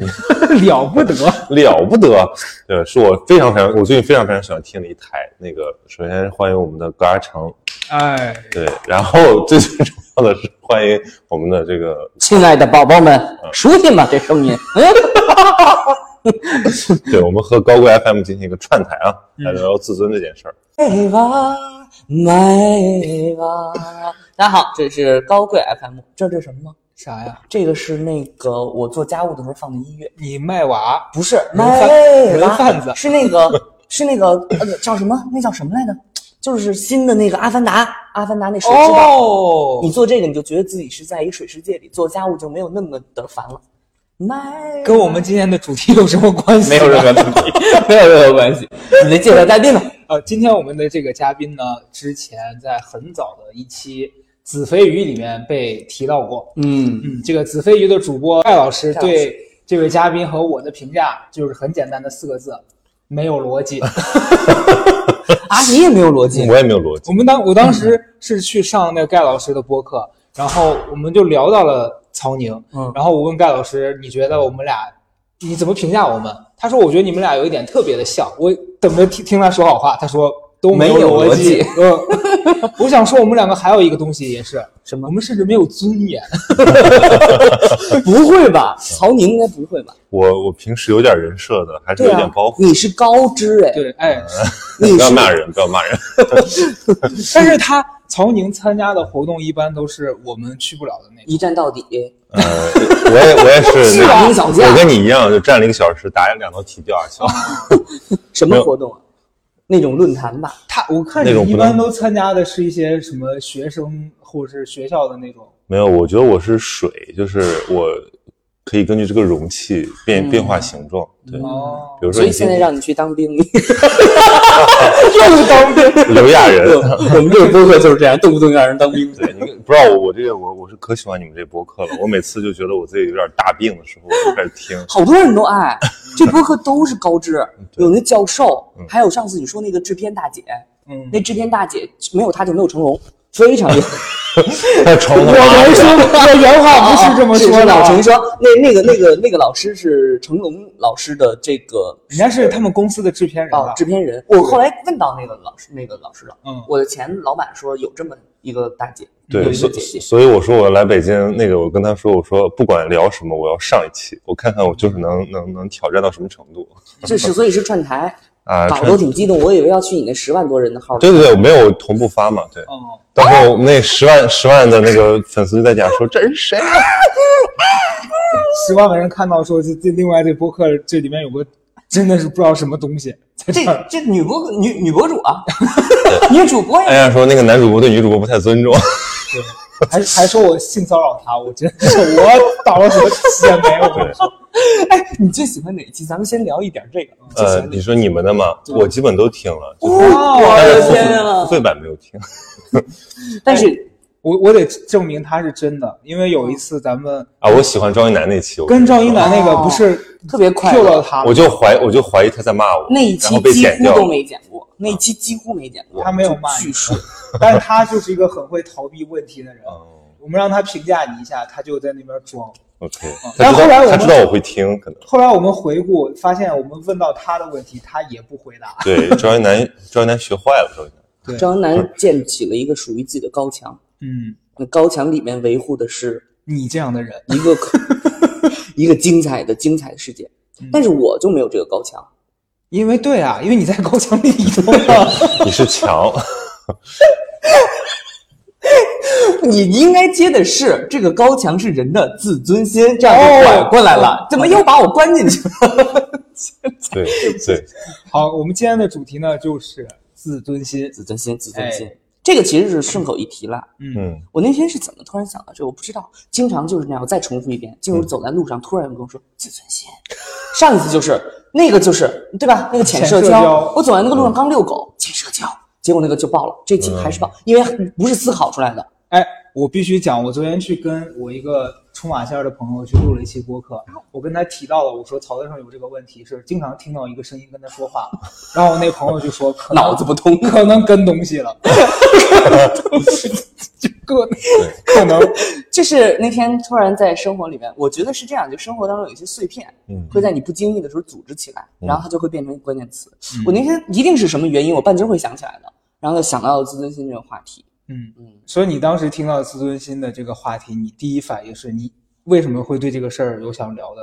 了不得，了不得，对，是我非常非常，我最近非常非常喜欢听的一台。那个，首先欢迎我们的高阿成，哎，对，然后最最重要的是欢迎我们的这个，亲爱的宝宝们，熟悉吗？这声音，嗯，对，我们和高贵 FM 进行一个串台啊，来聊聊自尊这件事儿。美吧，美吧。大家好，这是高贵 FM，知道这是什么吗？啥呀？这个是那个我做家务的时候放的音乐，你卖娃？不是人贩美吧人贩子是那个 是那个呃叫什么？那叫什么来着？就是新的那个《阿凡达》，《阿凡达》那水之道。哦你做这个，你就觉得自己是在一个水世界里做家务，就没有那么的烦了。卖跟我们今天的主题有什么关系？没有任何问题，没有任何关系。你来介绍嘉宾吧。呃，今天我们的这个嘉宾呢，之前在很早的一期《子非鱼》里面被提到过。嗯，嗯，这个子非鱼的主播艾老师艾老师对这位嘉宾和我的评价就是很简单的四个字：没有逻辑。啊，你也没有逻辑。我也没有逻辑我，们当我当时是去上那个盖老师的播客，然后我们就聊到了曹宁，嗯然后我问盖老师，你觉得我们俩你怎么评价我们？他说我觉得你们俩有一点特别的像，我等着听听他说好话，他说都没有有逻辑辑。嗯，我想说我们两个还有一个东西也是，什么我们甚至没有尊严。不会吧？曹宁应该不会吧？我我平时有点人设的，还是有点包，袱。你是高知哎，对，哎，你不要骂人，不要骂人。但是他曹宁参加的活动一般都是我们去不了的那种。一站到底，呃，我也我也是是那个，吧小将我跟你一样，就站了一个小时，打两道题掉下去了。什么活动啊？那种论坛吧？他我看你一般都参加的是一些什么学生或者是学校的那种。没有，我觉得我是水，就是我可以根据这个容器变、变化形状。对，哦，比如说所以你现在让你去当兵，你 又当兵。刘亚人，我们这个播客就是这样，动不动让人当兵。对，你不知道我我这个我我是可喜欢你们这播客了。我每次就觉得我自己有点大病的时候，我就开始听。好多人都爱，这播客都是高知，有那教授嗯，还有上次你说那个制片大姐，嗯，那制片大姐没有她就没有成龙，非常厉害。我没说，我原话不是这么说的啊。老陈说，那那个那个那个老师是成龙老师的这个人家是他们公司的制片人哦？制片人。我后来问到那个老师那个老师了，嗯，我的前老板说有这么一个大姐，对，所。所以我说我来北京，那个我跟他说，我说不管聊什么，我要上一期，我看看我就是能能能挑战到什么程度这是所以是串台，啊！搞得我挺激动，我以为要去你那十万多人的号。对对对，没有同步发嘛，对。哦，当时我们那十万十万的那个粉丝就在讲说这是谁啊？十万个人看到说这这另外这播客这里面有个真的是不知道什么东西这这。这女播女女博主啊，女主播呀，哎呀，说那个男主播对女主播不太尊重。还还说我性骚扰他，我真是我倒了什么血霉？我跟你说，哎，你最喜欢哪一期？咱们先聊一点这个。呃，你说你们的嘛，我基本都听了，就是哇我的天啊付！费版没有听。但是我我得证明他是真的，因为有一次咱们啊，我喜欢赵一楠那期，跟赵一楠，那个哦不是特别快乐到他，我就怀我就怀疑他在骂我，那一期几乎都。没剪过，那一期几乎没剪过。他没有骂你巨顺。但是他就是一个很会逃避问题的人。哦我们让他评价你一下，他就在那边装。，OK，嗯他知道但后来我们他知道我会听，可能。后来我们回顾发现，我们问到他的问题，他也不回答。对张一楠张一楠学坏了，赵一楠。对，张楠建起了一个属于自己的高墙，嗯，那高墙里面维护的是你这样的人，一个 一个精彩的精彩的世界。嗯。但是我就没有这个高墙，因为对啊，因为你在高墙里头啊。你是强，你应该接的是这个高墙是人的自尊心，这样就哦拐过来了，怎么又把我关进去了？对对，好，我们今天的主题呢就是自尊心。自尊心，自尊心哎，这个其实是顺口一提了。嗯，嗯，我那天是怎么突然想到这个？我不知道，经常就是那样。我再重复一遍，嗯就是走在路上，突然有人跟我说自尊心。上一次就是那个，就是对吧？那个浅社浅社交我走在那个路上刚遛狗，浅社交，结果那个就爆了。这期还是爆，因为不是思考出来的。哎，我必须讲，我昨天去跟我一个出马仙儿的朋友去录了一期播客，我跟他提到了，我说曹德胜有这个问题，是经常听到一个声音跟他说话，然后我那朋友就说可脑子不通可能跟东西了，就可可能 就是那天突然在生活里面，我觉得是这样，就生活当中有一些碎片，嗯会在你不经意的时候组织起来，嗯然后它就会变成关键词。我那天一定是什么原因，我半截会想起来的，然后就想到了自尊心这个话题。嗯。嗯，所以你当时听到自尊心的这个话题，你第一反应是你为什么会对这个事儿有想聊的？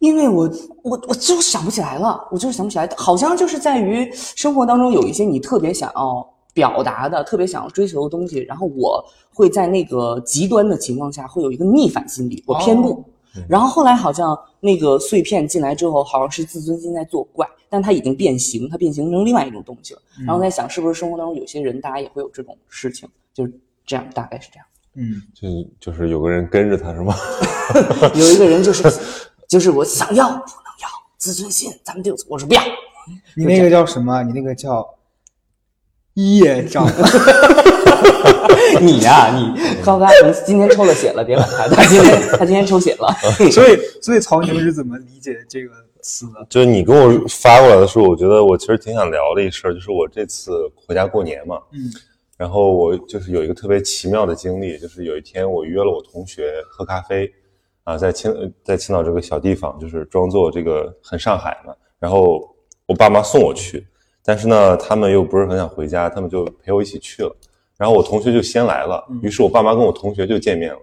因为我我我就想不起来了，我就是想不起来，好像就是在于生活当中有一些你特别想要表达的、特别想要追求的东西，然后我会在那个极端的情况下会有一个逆反心理，我偏不。哦然后后来好像那个碎片进来之后，好像是自尊心在作怪，但它已经变形，它变形成另外一种东西了。然后我在想，是不是生活当中有些人，大家也会有这种事情，就是这样，大概是这样。嗯，就就是有个人跟着他是吗？有一个人就是就是我想要不能要自尊心，咱们就我说不要。你那个叫什么？你那个叫业障。你呀、你高嘎可能今天抽了血了，别管他，他 今天他今天抽血了。所以，所以曹宁是怎么理解这个词的？就是你给我发过来的时候，我觉得我其实挺想聊的一事儿，就是我这次回家过年嘛，嗯然后我就是有一个特别奇妙的经历，就是有一天我约了我同学喝咖啡，啊，在青在青岛这个小地方，就是装作这个很上海嘛，然后我爸妈送我去，但是呢，他们又不是很想回家，他们就陪我一起去了，然后我同学就先来了，于是我爸妈跟我同学就见面了，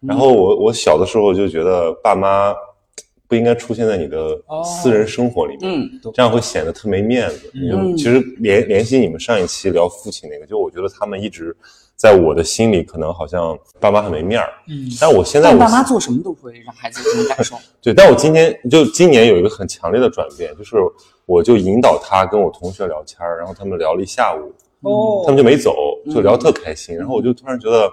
然后我我小的时候就觉得爸妈不应该出现在你的哦私人生活里面，嗯，这样会显得特没面子。嗯就其实联联系你们上一期聊父亲那个，就我觉得他们一直在我的心里，可能好像爸妈很没面儿。嗯但我现在我爸妈做什么都会让孩子有这种感受。对，但我今天就今年有一个很强烈的转变，就是我就引导他跟我同学聊天儿，然后他们聊了一下午，哦他们就没走，就聊特开心。然后我就突然觉得，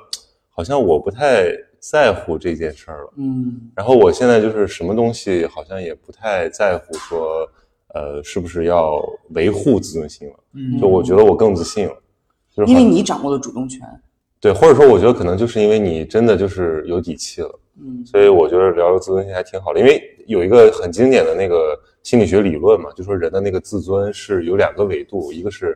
好像我不太在乎这件事儿了。嗯然后我现在就是什么东西好像也不太在乎说，呃，是不是要维护自尊心了？嗯就我觉得我更自信了，就是因为你掌握了主动权。对，或者说我觉得可能就是因为你真的就是有底气了，嗯所以我觉得聊聊自尊心还挺好的。因为有一个很经典的那个心理学理论嘛，就说人的那个自尊是有两个维度，一个是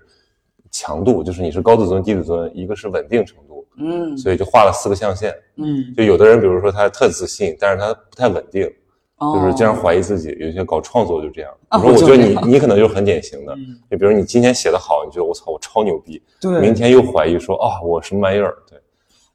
强度，就是你是高自尊、低自尊；一个是稳定程度，嗯所以就画了四个象限。嗯，就有的人，比如说他特自信，但是他不太稳定，哦就是经常怀疑自己。有些搞创作就这样。我说，我觉得你你可能就是很典型的。嗯就比如你今天写的好，你觉得我操我超牛逼，对明天又怀疑说啊我什么玩意儿，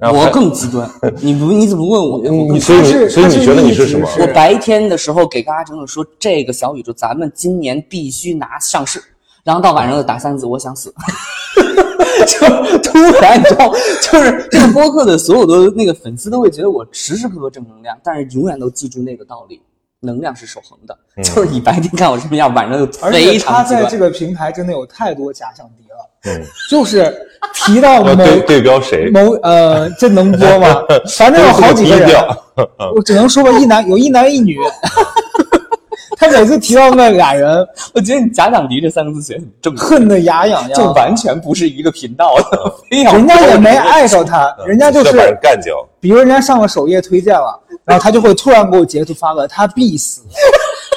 我更极端。你不你怎么问我呀？我更你所以你所以你觉得你是什么？我白天的时候给嘎嘎整整说这个小宇宙咱们今年必须拿上市，然后到晚上就打三字我想死，就突然你知道，就是这个播客的所有的那个粉丝都会觉得我时时刻刻正能量，但是永远都记住那个道理。能量是守恒的，嗯就是你白天看我什么样，晚上就而且非他常极端。在这个平台真的有太多假想敌了，嗯，就是提到 某对对标谁？某呃，这能播吗？反正有好几个人，我只能说吧，一男有一男一女。他每次提到那俩人，我觉得你“假想敌”这三个字写得很正，恨得牙痒痒就痒。完全不是一个频道的，人家也没碍着他，人家就是，干掉。比如人家上了首页推荐了，然后他就会突然给我截图发个他必死，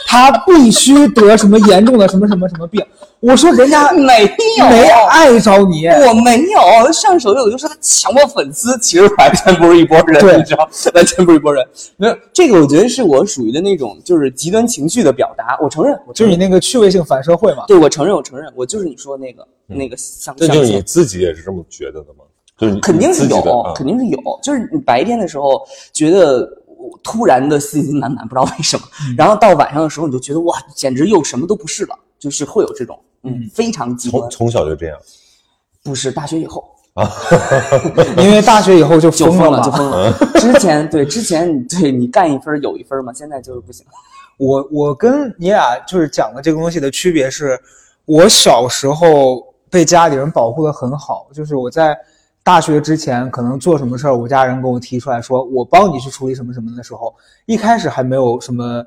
他必须得什么严重的什么什么什么病。我说人家 没有没爱着你，我没有上手有的就是他强迫粉丝，其实完全不是一拨人，对你知道，完全不是一拨人。没有这个，我觉得是我属于的那种就是极端情绪的表达。我承认，我承认就是你那个趣味性反社会嘛。对我承认，我承认，我就是你说的那个、那个像这就是你自己也是这么觉得的吗？就是肯定是有肯定是有。就是你白天的时候觉得突然的信心满满，不知道为什么，然后到晚上的时候你就觉得哇，简直又什么都不是了，就是会有这种嗯非常极端从。从小就这样。不是大学以后啊 因为大学以后就就疯了，嘛就疯了。之前对之前你对你干一分有一分嘛，现在就是不行。我我跟你俩就是讲的这个东西的区别是，我小时候被家里人保护的很好，就是我在大学之前可能做什么事儿，我家人跟我提出来说，我帮你去处理什么什么的时候，一开始还没有什么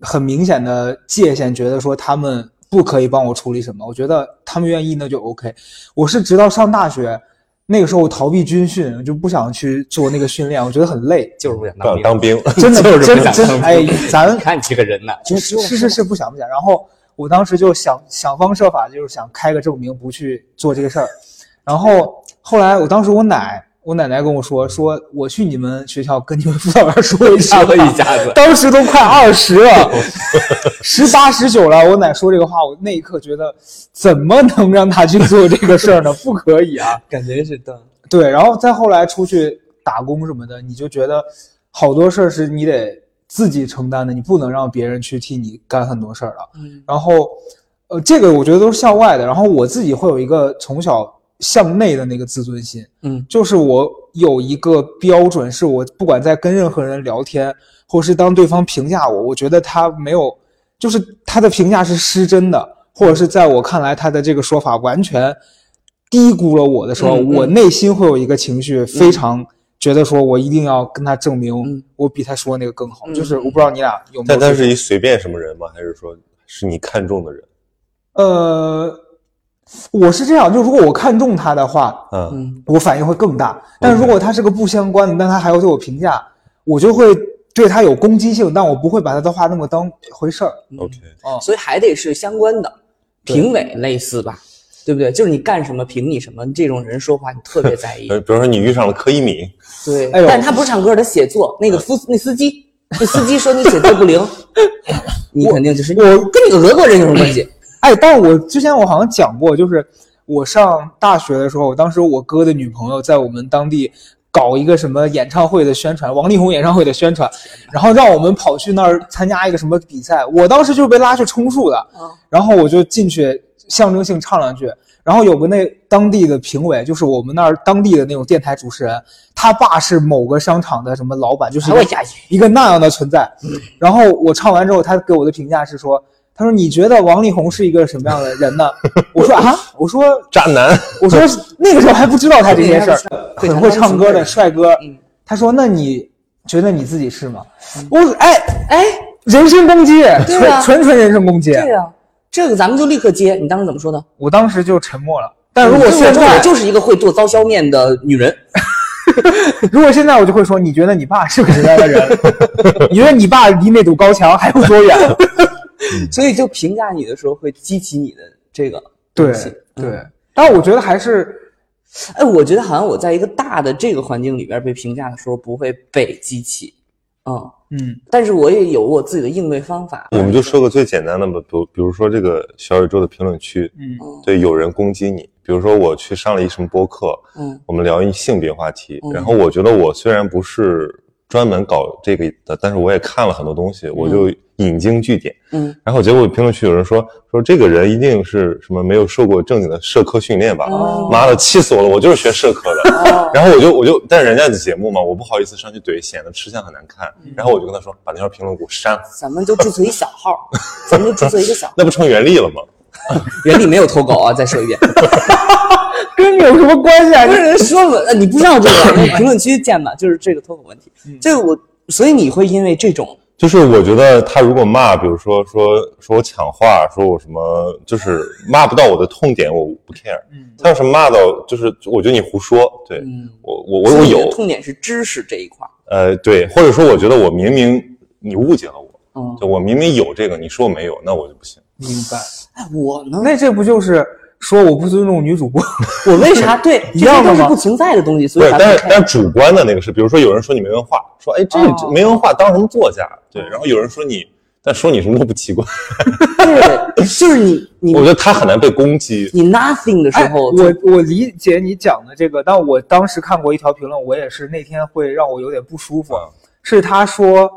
很明显的界限，觉得说他们不可以帮我处理什么，我觉得他们愿意那就 OK。我是直到上大学，那个时候我逃避军训，就不想去做那个训练，我觉得很累，就是不想当当兵，真的 就是真不想当兵哎，咱 看你这个人呐，是是是是不想不想。然后我当时就想想方设法，就是想开个证明不去做这个事儿。然后后来我当时我奶我奶奶跟我说，说我去你们学校跟你们辅导员说一下 一下子当时都快二十了，十八十九了。我奶说这个话，我那一刻觉得怎么能让他去做这个事儿呢？不可以啊！感觉是的，对，然后再后来出去打工什么的，你就觉得好多事儿是你得自己承担的，你不能让别人去替你干很多事儿了。嗯然后，呃，这个我觉得都是校外的，然后我自己会有一个从小向内的那个自尊心，嗯就是我有一个标准，是我不管在跟任何人聊天，或是当对方评价我，我觉得他没有，就是他的评价是失真的，或者是在我看来他的这个说法完全低估了我的时候，嗯嗯我内心会有一个情绪，非常觉得说我一定要跟他证明嗯我比他说那个更好。嗯就是我不知道你俩有没有但他是一随便什么人吗？还是说是你看中的人？呃，我是这样，就如果我看中他的话，嗯，嗯我反应会更大。但是如果他是个不相关的，但他还要对我评价，我就会对他有攻击性，但我不会把他的话那么当回事儿。OK，哦，所以还得是相关的，评委类似吧，对不对？就是你干什么评你什么，这种人说话你特别在意。呃，比如说你遇上了柯一敏，对，哎但是他不是唱歌，他写作。那个司那司机，那司机说你写作不灵，你肯定就是我跟你个俄国人有什么关系？哎，但我之前我好像讲过，就是我上大学的时候，当时我哥的女朋友在我们当地搞一个什么演唱会的宣传，王力宏演唱会的宣传，然后让我们跑去那儿参加一个什么比赛，我当时就是被拉去充数的，嗯然后我就进去象征性唱两句，然后有个那当地的评委，就是我们那儿当地的那种电台主持人，他爸是某个商场的什么老板，就是。一个那样的存在。然后我唱完之后，他给我的评价是说：“他说你觉得王力宏是一个什么样的人呢？” 我说啊，我说渣男，我说那个时候还不知道他这些事儿，会很会唱歌的帅哥。嗯他说：“那你觉得你自己是吗？”我说：“哎，哎，人身攻击，纯纯纯人身攻击。对啊，这个咱们就立刻接。你当时怎么说的？我当时就沉默了。但如果现在我，就是一个会做刀削面的女人。如果现在我就会说，你觉得你爸是个什么样的人？你觉得你爸离那堵高墙还有多远？所以就评价你的时候会激起你的这个对东西。对，但我觉得还是哎，我觉得好像我在一个大的这个环境里边被评价的时候不会被激起，嗯，嗯。但是我也有我自己的应对方法。我们就说个最简单的吧，比如比如说这个小宇宙的评论区，嗯。嗯对，有人攻击你，比如说我去上了一什么播客，嗯。我们聊一性别话题，嗯。然后我觉得我虽然不是专门搞这个的，但是我也看了很多东西，我就引经据典。嗯然后结果评论区有人说说这个人一定是什么没有受过正经的社科训练吧？哦妈的，气死我了！我就是学社科的。哦 然后我就我就，但是人家的节目嘛，我不好意思上去怼，显得吃相很难看。然后我就跟他说，把那条评论给我删了，咱们就注册一小号，咱们就注册一个小号。那不成袁立了吗？袁立没有投稿啊，再说一遍。跟你有什么关系啊？不是人说了，呃你不知道这个，那评论区见吧，就是这个脱口问题。这个我，所以你会因为这种，就是我觉得他如果骂，比如说说说我抢话，说我什么，就是骂不到我的痛点，我不 care。嗯他要是骂到，就是我觉得你胡说，对、嗯，我我我我有，痛点是知识这一块儿。呃，对，或者说我觉得我明明你误解了我，嗯，就我明明有这个，你说我没有，那我就不行。明白。哎，我呢？那这不就是说我不尊重女主播？我为啥 对一样都是不存在的东西，所以但是但是主观的那个是，比如说有人说你没文化，说哎这没文化当什么作家？对，然后有人说你，但说你什么都不奇怪，对，就是你 你我觉得他很难被攻击。你 nothing 的时哎，候，我我理解你讲的这个，但我当时看过一条评论，我也是那天会让我有点不舒服，啊是他说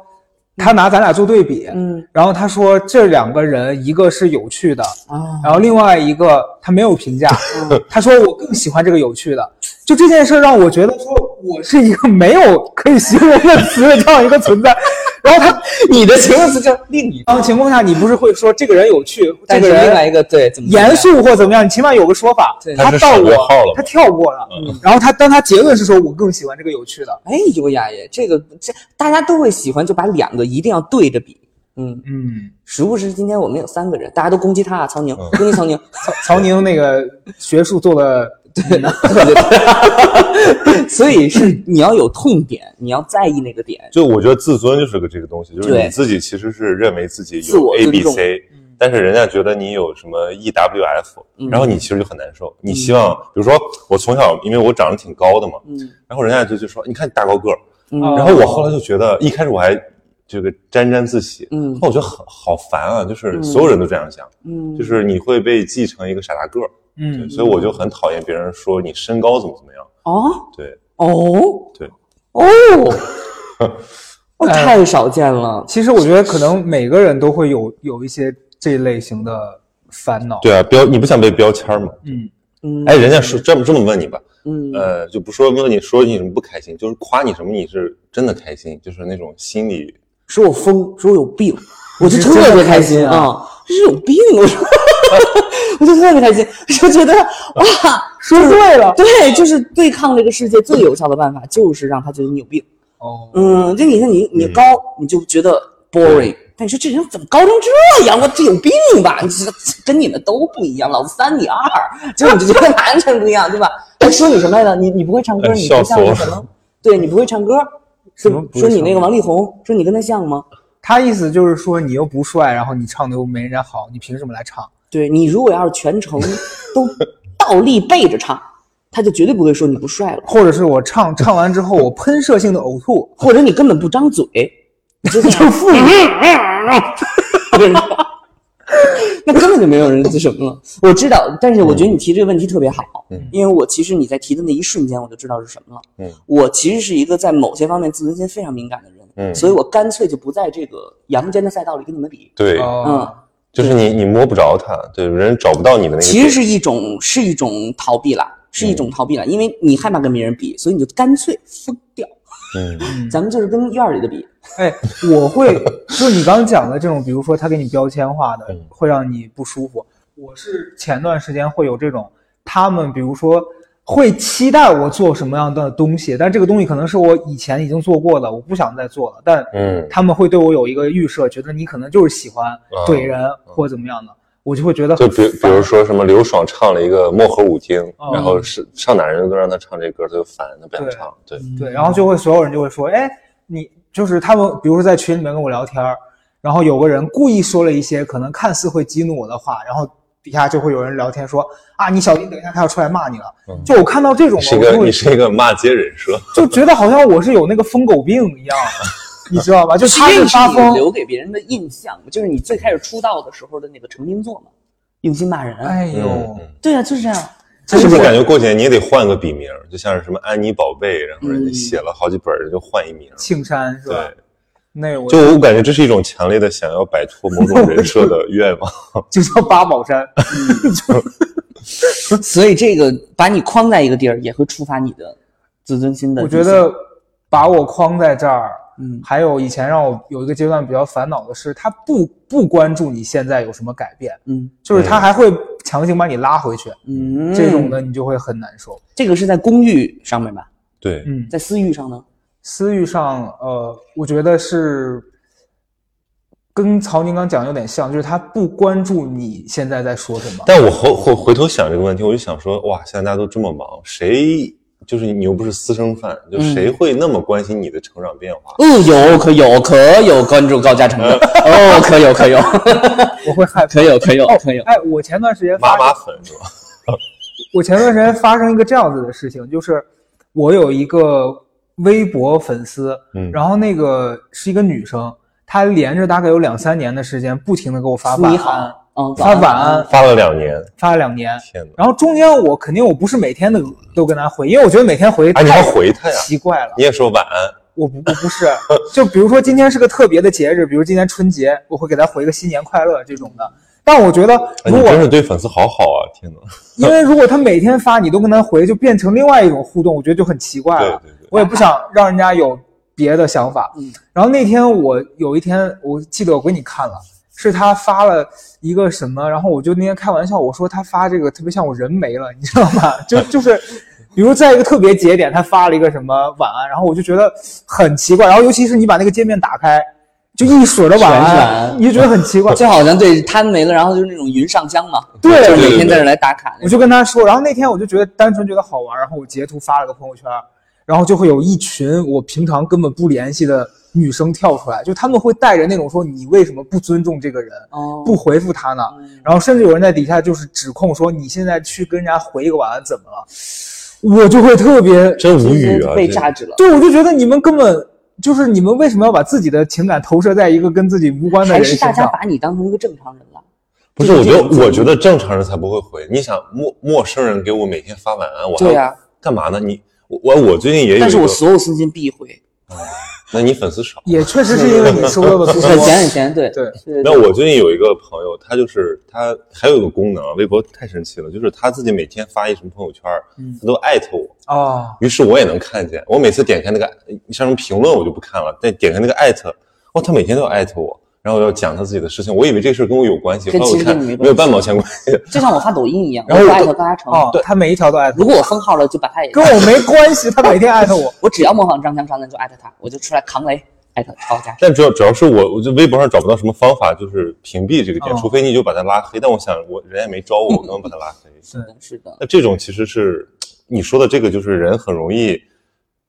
他拿咱俩做对比，嗯。然后他说这两个人一个是有趣的，啊，然后另外一个他没有评价，嗯。他说我更喜欢这个有趣的。就这件事让我觉得说我是一个没有可以形容的词的这样一个存在。然后他你的形容词叫另一，方情况下，你不是会说这个人有趣，这但个人是另外一个对怎么严肃或怎么样，你起码有个说法。他到我他跳过了。嗯然后他当他结论是说我更喜欢这个有趣的。哎优雅耶，这个这大家都会喜欢，就把两个一定要对着比。嗯，嗯，时不时今天我们有三个人，大家都攻击他啊，曹宁，攻击曹宁，曹曹宁那个学术做的对对对，所以是你要有痛点，你要在意那个点。就我觉得自尊就是个这个东西，就是你自己其实是认为自己有 A B C，但是人家觉得你有什么 E W F，嗯。然后你其实就很难受。你希望，比如说我从小因为我长得挺高的嘛，嗯。然后人家就就说你看你大高个儿，嗯。哦然后我后来就觉得一开始我还这个沾沾自喜，嗯。那我觉得好好烦啊，就是嗯。所有人都这样想，嗯，就是你会被记成一个傻大个儿，嗯对，所以我就很讨厌别人说你身高怎么怎么样，哦对哦对。哦，我 太少见了。其实我觉得可能每个人都会有有一些这类型的烦恼。对啊，标你不想被标签吗？嗯，嗯，哎，人家说这么这么问你吧，嗯呃，就不说问你说你什么不开心，就是夸你什么你是真的开心，就是那种心理说我疯，说我有病，我就你是真的特别开开心啊啊！这是有病，我说，我就特别开心，就觉得哇，说对了。对，就是对抗这个世界最有效的办法，就是让他觉得你有病。哦，嗯，就你看你你高，你就觉得 boring，但你说这人怎么高成这样？我这有病吧？你这跟你们都不一样，老子三米二，结果你就觉得完全不一样，对吧？还说你什么来着？你你不会唱歌，哎你不像我了像什么？对你不会唱歌，什么说你那个王力宏，说你跟他像吗？他意思就是说你又不帅，然后你唱的又没人家好，你凭什么来唱？对你如果要是全程 都倒立背着唱，他就绝对不会说你不帅了，或者是我唱唱完之后我喷射性的呕吐，或者你根本不张嘴，你就这样腹语。那根本就没有人什么了。我知道，但是我觉得你提这个问题特别好，嗯因为我其实你在提的那一瞬间，我就知道是什么了。嗯，我其实是一个在某些方面自尊心非常敏感的人，嗯所以我干脆就不在这个阳间的赛道里跟你们比。对，哦，就是你你摸不着他，对，人找不到你的那个。其实是一种是一种逃避啦，是一种逃避啦，因为你害怕跟别人比，所以你就干脆疯掉。嗯咱们就是跟院儿里的比，哎，我会就你刚刚讲的这种，比如说他给你标签化的嗯，会让你不舒服。我是前段时间会有这种，他们比如说会期待我做什么样的东西，但这个东西可能是我以前已经做过的，我不想再做了。但嗯他们会对我有一个预设，觉得你可能就是喜欢怼人或者怎么样的，我就会觉得就比比如说什么刘爽唱了一个《漠河舞厅》，哦然后是上哪人都让他唱这歌，他就烦，他不想唱。对，对，然后就会所有人就会说，哎，你就是他们，比如说在群里面跟我聊天，然后有个人故意说了一些可能看似会激怒我的话，然后底下就会有人聊天说啊，你小心，等一下他要出来骂你了。嗯就我看到这种，你是一个我就会你是一个骂街人设。就觉得好像我是有那个疯狗病一样，你知道吧？就他这是发疯，留给别人的印象，就是你最开始出道的时候的那个成名作嘛，用心骂人。哎呦，对啊，就是这样。是不是感觉过几年你也得换个笔名，就像是什么安妮宝贝，然后人家嗯写了好几本，就换一名。青山是吧？对，那我就我感觉这是一种强烈的想要摆脱某种 人设的愿望。就叫八宝山，所以这个把你框在一个地儿，也会触发你的自尊心的。我觉，得把我框在这儿。嗯还有以前让我有一个阶段比较烦恼的是，他不不关注你现在有什么改变，嗯就是他还会强行把你拉回去，嗯，这种的你就会很难受。这个是在公寓上面吧？对，嗯，在私域上呢？私域上，呃，我觉得是跟曹宁刚讲的有点像，就是他不关注你现在在说什么。但我回回回头想这个问题，我就想说，哇，现在大家都这么忙，谁就是你又不是私生饭，就嗯谁会那么关心你的成长变化？嗯，有可有可有关注高嘉诚的哦，可有可有 我会害怕。可有可有可有。哎，我前段时间发妈妈粉是吧？我前段时间发生一个这样子的事情，就是我有一个微博粉丝，嗯然后那个是一个女生，她连着大概有两三年的时间，不停的给我发晚安，嗯，发晚安，发了两年，发了两年。天哪！然后中间我肯定我不是每天的都跟她回，因为我觉得每天回啊，你还回他呀？奇怪了。你也说晚安，我不我不是，就比如说今天是个特别的节日，比如今天春节，我会给她回个新年快乐这种的。但我觉得如果真是对粉丝好好啊！天哪！因为如果他每天发你都跟他回，就变成另外一种互动，我觉得就很奇怪了。对对对，我也不想让人家有别的想法。嗯，然后那天我有一天，我记得我给你看了，是他发了一个什么，然后我就那天开玩笑，我说他发这个特别像我人没了，你知道吗？就就是，比如在一个特别节点，他发了一个什么晚安，然后我就觉得很奇怪。然后尤其是你把那个界面打开，就一水儿的晚安，你就觉得很奇怪。就好像对摊没了，然后就是那种云上香嘛，对就是对对每天在这来打卡。我就跟他说，然后那天我就觉得单纯觉得好玩，然后我截图发了个朋友圈，然后就会有一群我平常根本不联系的女生跳出来，就他们会带着那种说你为什么不尊重这个人，哦，不回复他呢？嗯然后甚至有人在底下就是指控说你现在去跟人家回一个晚安怎么了？我就会特别，真无语啊！被榨汁了。对我就觉得你们根本就是你们为什么要把自己的情感投射在一个跟自己无关的还是大人身上？家把你当成一个正常人了？不是，我觉得我觉得正常人才不会回。你想陌陌生人给我每天发晚安，我还对呀、干嘛呢？你我我我最近也有但是我所有私信必回，那你粉丝少。也确实是因为你收到的 多。很闲很闲，对对对那我最近有一个朋友，他就是他还有一个功能，微博太神奇了，就是他自己每天发一什么朋友圈，嗯他都艾特我，啊，于是我也能看见。我每次点开那个像什么评论我就不看了，但点开那个艾特，哦，他每天都要艾特我，然后要讲他自己的事情，我以为这事儿跟我有关系，后跟其实来我没有半毛钱关系。就像我发抖音一样，然后我艾特高嘉诚，哦，他每一条都艾特如果我封号了，就把他也跟我没关系，他每天艾特我。我只要模仿张江、张的就艾特他，我就出来扛雷艾特高嘉诚。但主要主要是我，我就微博上找不到什么方法，就是屏蔽这个点，哦除非你就把他拉黑。但我想，我人也没招我，我不能把他拉黑？是的，是的，那这种其实是你说的这个，就是人很容易，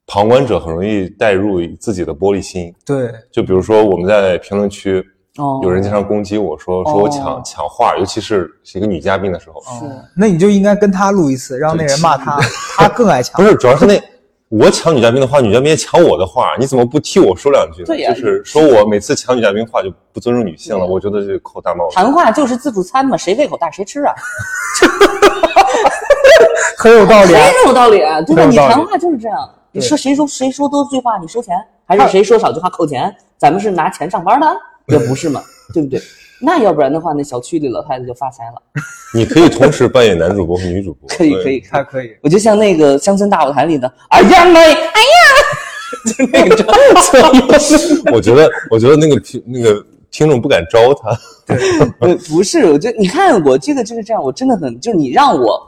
旁观者很容易带入自己的玻璃心。对，就比如说我们在评论区，哦，有人经常攻击我说说我抢哦抢话，尤其是是一个女嘉宾的时候，是哦，那你就应该跟他录一次，让那人骂他，他 更爱抢不。是，主要是那我抢女嘉宾的话，女嘉宾也抢我的话，你怎么不替我说两句呢？对呀就是说我每次抢女嘉宾话就不尊重女性了，我觉得这扣大帽子。谈话就是自助餐嘛，谁胃口大谁吃啊，很有道理啊。很有道理啊，对吧？很有道理你谈话就是这样，你说谁说谁说多句话你收钱，还是谁说少句话扣钱？咱们是拿钱上班的，也不是嘛，对不对？那要不然的话，那小区里老太太就发财了。你可以同时扮演男主播和女主播，可以可以，他可以，我就像那个乡村大舞台里的，哎呀妹，哎呀，就那个所有我觉得，我觉得那个听那个听众不敢招他。对，不是，我觉得你看我这个就是这样，我真的很，就是你让我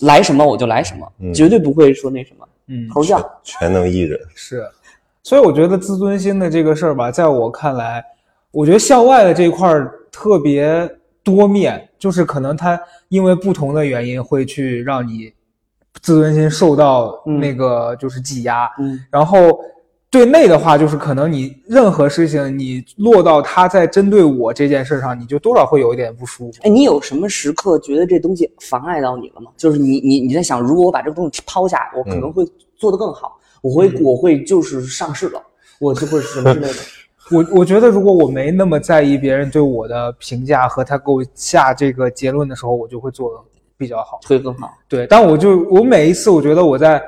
来什么我就来什么，嗯绝对不会说那什么嗯，头像。全能艺人，是。所以我觉得自尊心的这个事儿吧，在我看来，我觉得校外的这一块儿特别多面，就是可能他因为不同的原因会去让你自尊心受到嗯那个就是挤压，嗯然后对内的话，就是可能你任何事情你落到他在针对我这件事上，你就多少会有一点不舒服。哎，你有什么时刻觉得这东西妨碍到你了吗？就是你你你在想，如果我把这个东西抛下，我可能会做得更好，我会我会就是上市了，我就会什么之类的。我我觉得，如果我没那么在意别人对我的评价和他给我下这个结论的时候，我就会做的比较好。会更好。对，但我就我每一次，我觉得我在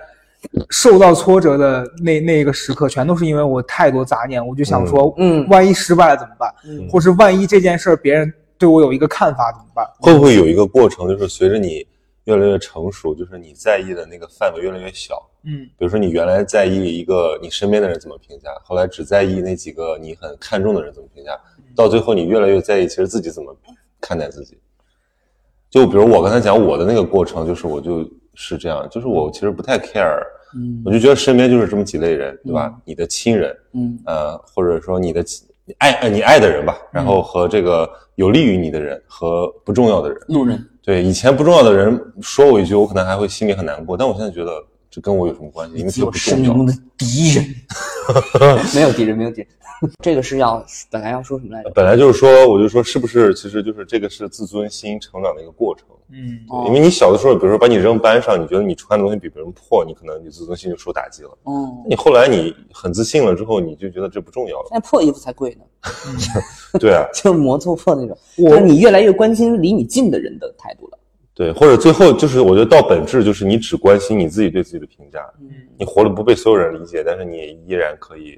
受到挫折的那那个时刻，全都是因为我太多杂念，我就想说，嗯万一失败了怎么办？嗯或是万一这件事儿别人对我有一个看法怎么办？会不会有一个过程，就是随着你越来越成熟，就是你在意的那个范围越来越小？嗯，比如说你原来在意一个你身边的人怎么评价，后来只在意那几个你很看重的人怎么评价，到最后你越来越在意其实自己怎么看待自己。就比如我刚才讲我的那个过程，就是我就是这样，就是我其实不太 care，嗯我就觉得身边就是这么几类人，对吧？你的亲人，嗯呃，或者说你的你爱呃你爱的人吧，然后和这个有利于你的人和不重要的人。路人对，以前不重要的人说我一句，我可能还会心里很难过，但我现在觉得这跟我有什么关系？因为不重要。的 敌人，没有敌人，没有敌人。这个是要本来要说什么来着？本来就是说，我就说是不是，其实就是这个是自尊心成长的一个过程。嗯，哦因为你小的时候，比如说把你扔班上，你觉得你穿的东西比别人破，你可能你自尊心就受打击了。嗯，你后来你很自信了之后，你就觉得这不重要了。现在破衣服才贵呢，对啊，就是磨蹭破那种。我就是你越来越关心离你近的人的态度了。对，或者最后就是我觉得到本质就是你只关心你自己对自己的评价，嗯，你活得不被所有人理解，但是你也依然可以。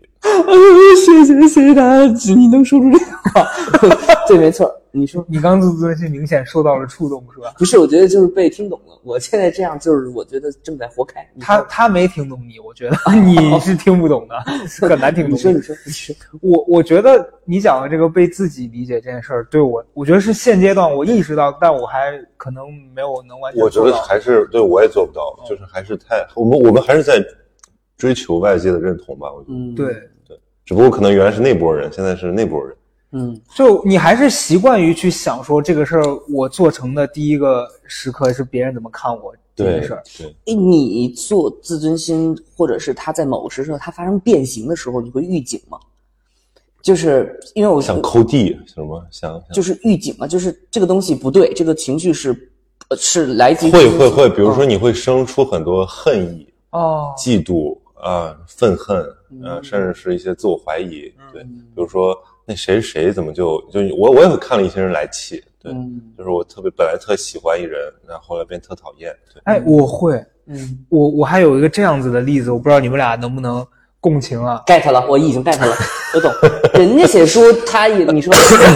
谢谢谢谢大家，你能说出这话，对，没错。你说你刚自尊心明显受到了触动，是吧？不是？我觉得就是被听懂了。我现在这样，就是我觉得正在活开。他他没听懂你，我觉得你是听不懂的，很难听懂。你说，你说，你说，我我觉得你讲的这个被自己理解这件事儿，对我，我觉得是现阶段我意识到，但我还可能没有能完全我觉。得还是对我也做不到，就是还是太我们我们还是在追求外界的认同吧。我觉得对，对，只不过可能原来是那波人，现在是那波人。嗯，就你还是习惯于去想说这个事儿，我做成的第一个时刻是别人怎么看我这对件事儿。对，诶你做自尊心，或者是他在某个时刻他发生变形的时候，你会预警吗？就是因为我想抠地什么，想想。就是预警嘛，就是这个东西不对，这个情绪是呃是来自于会会会，比如嗯。说你会生出很多恨意、哦，嫉妒啊、愤恨，嗯呃，甚至是一些自我怀疑。对，比如说那谁谁怎么就就我我也会看了一些人来气，对，嗯就是我特别本来特喜欢一人，然后后来变特讨厌，对，哎，我会，嗯我我还有一个这样子的例子，我不知道你们俩能不能共情啊？，get 了，我已经 get 了，我懂。人家写书，他也你说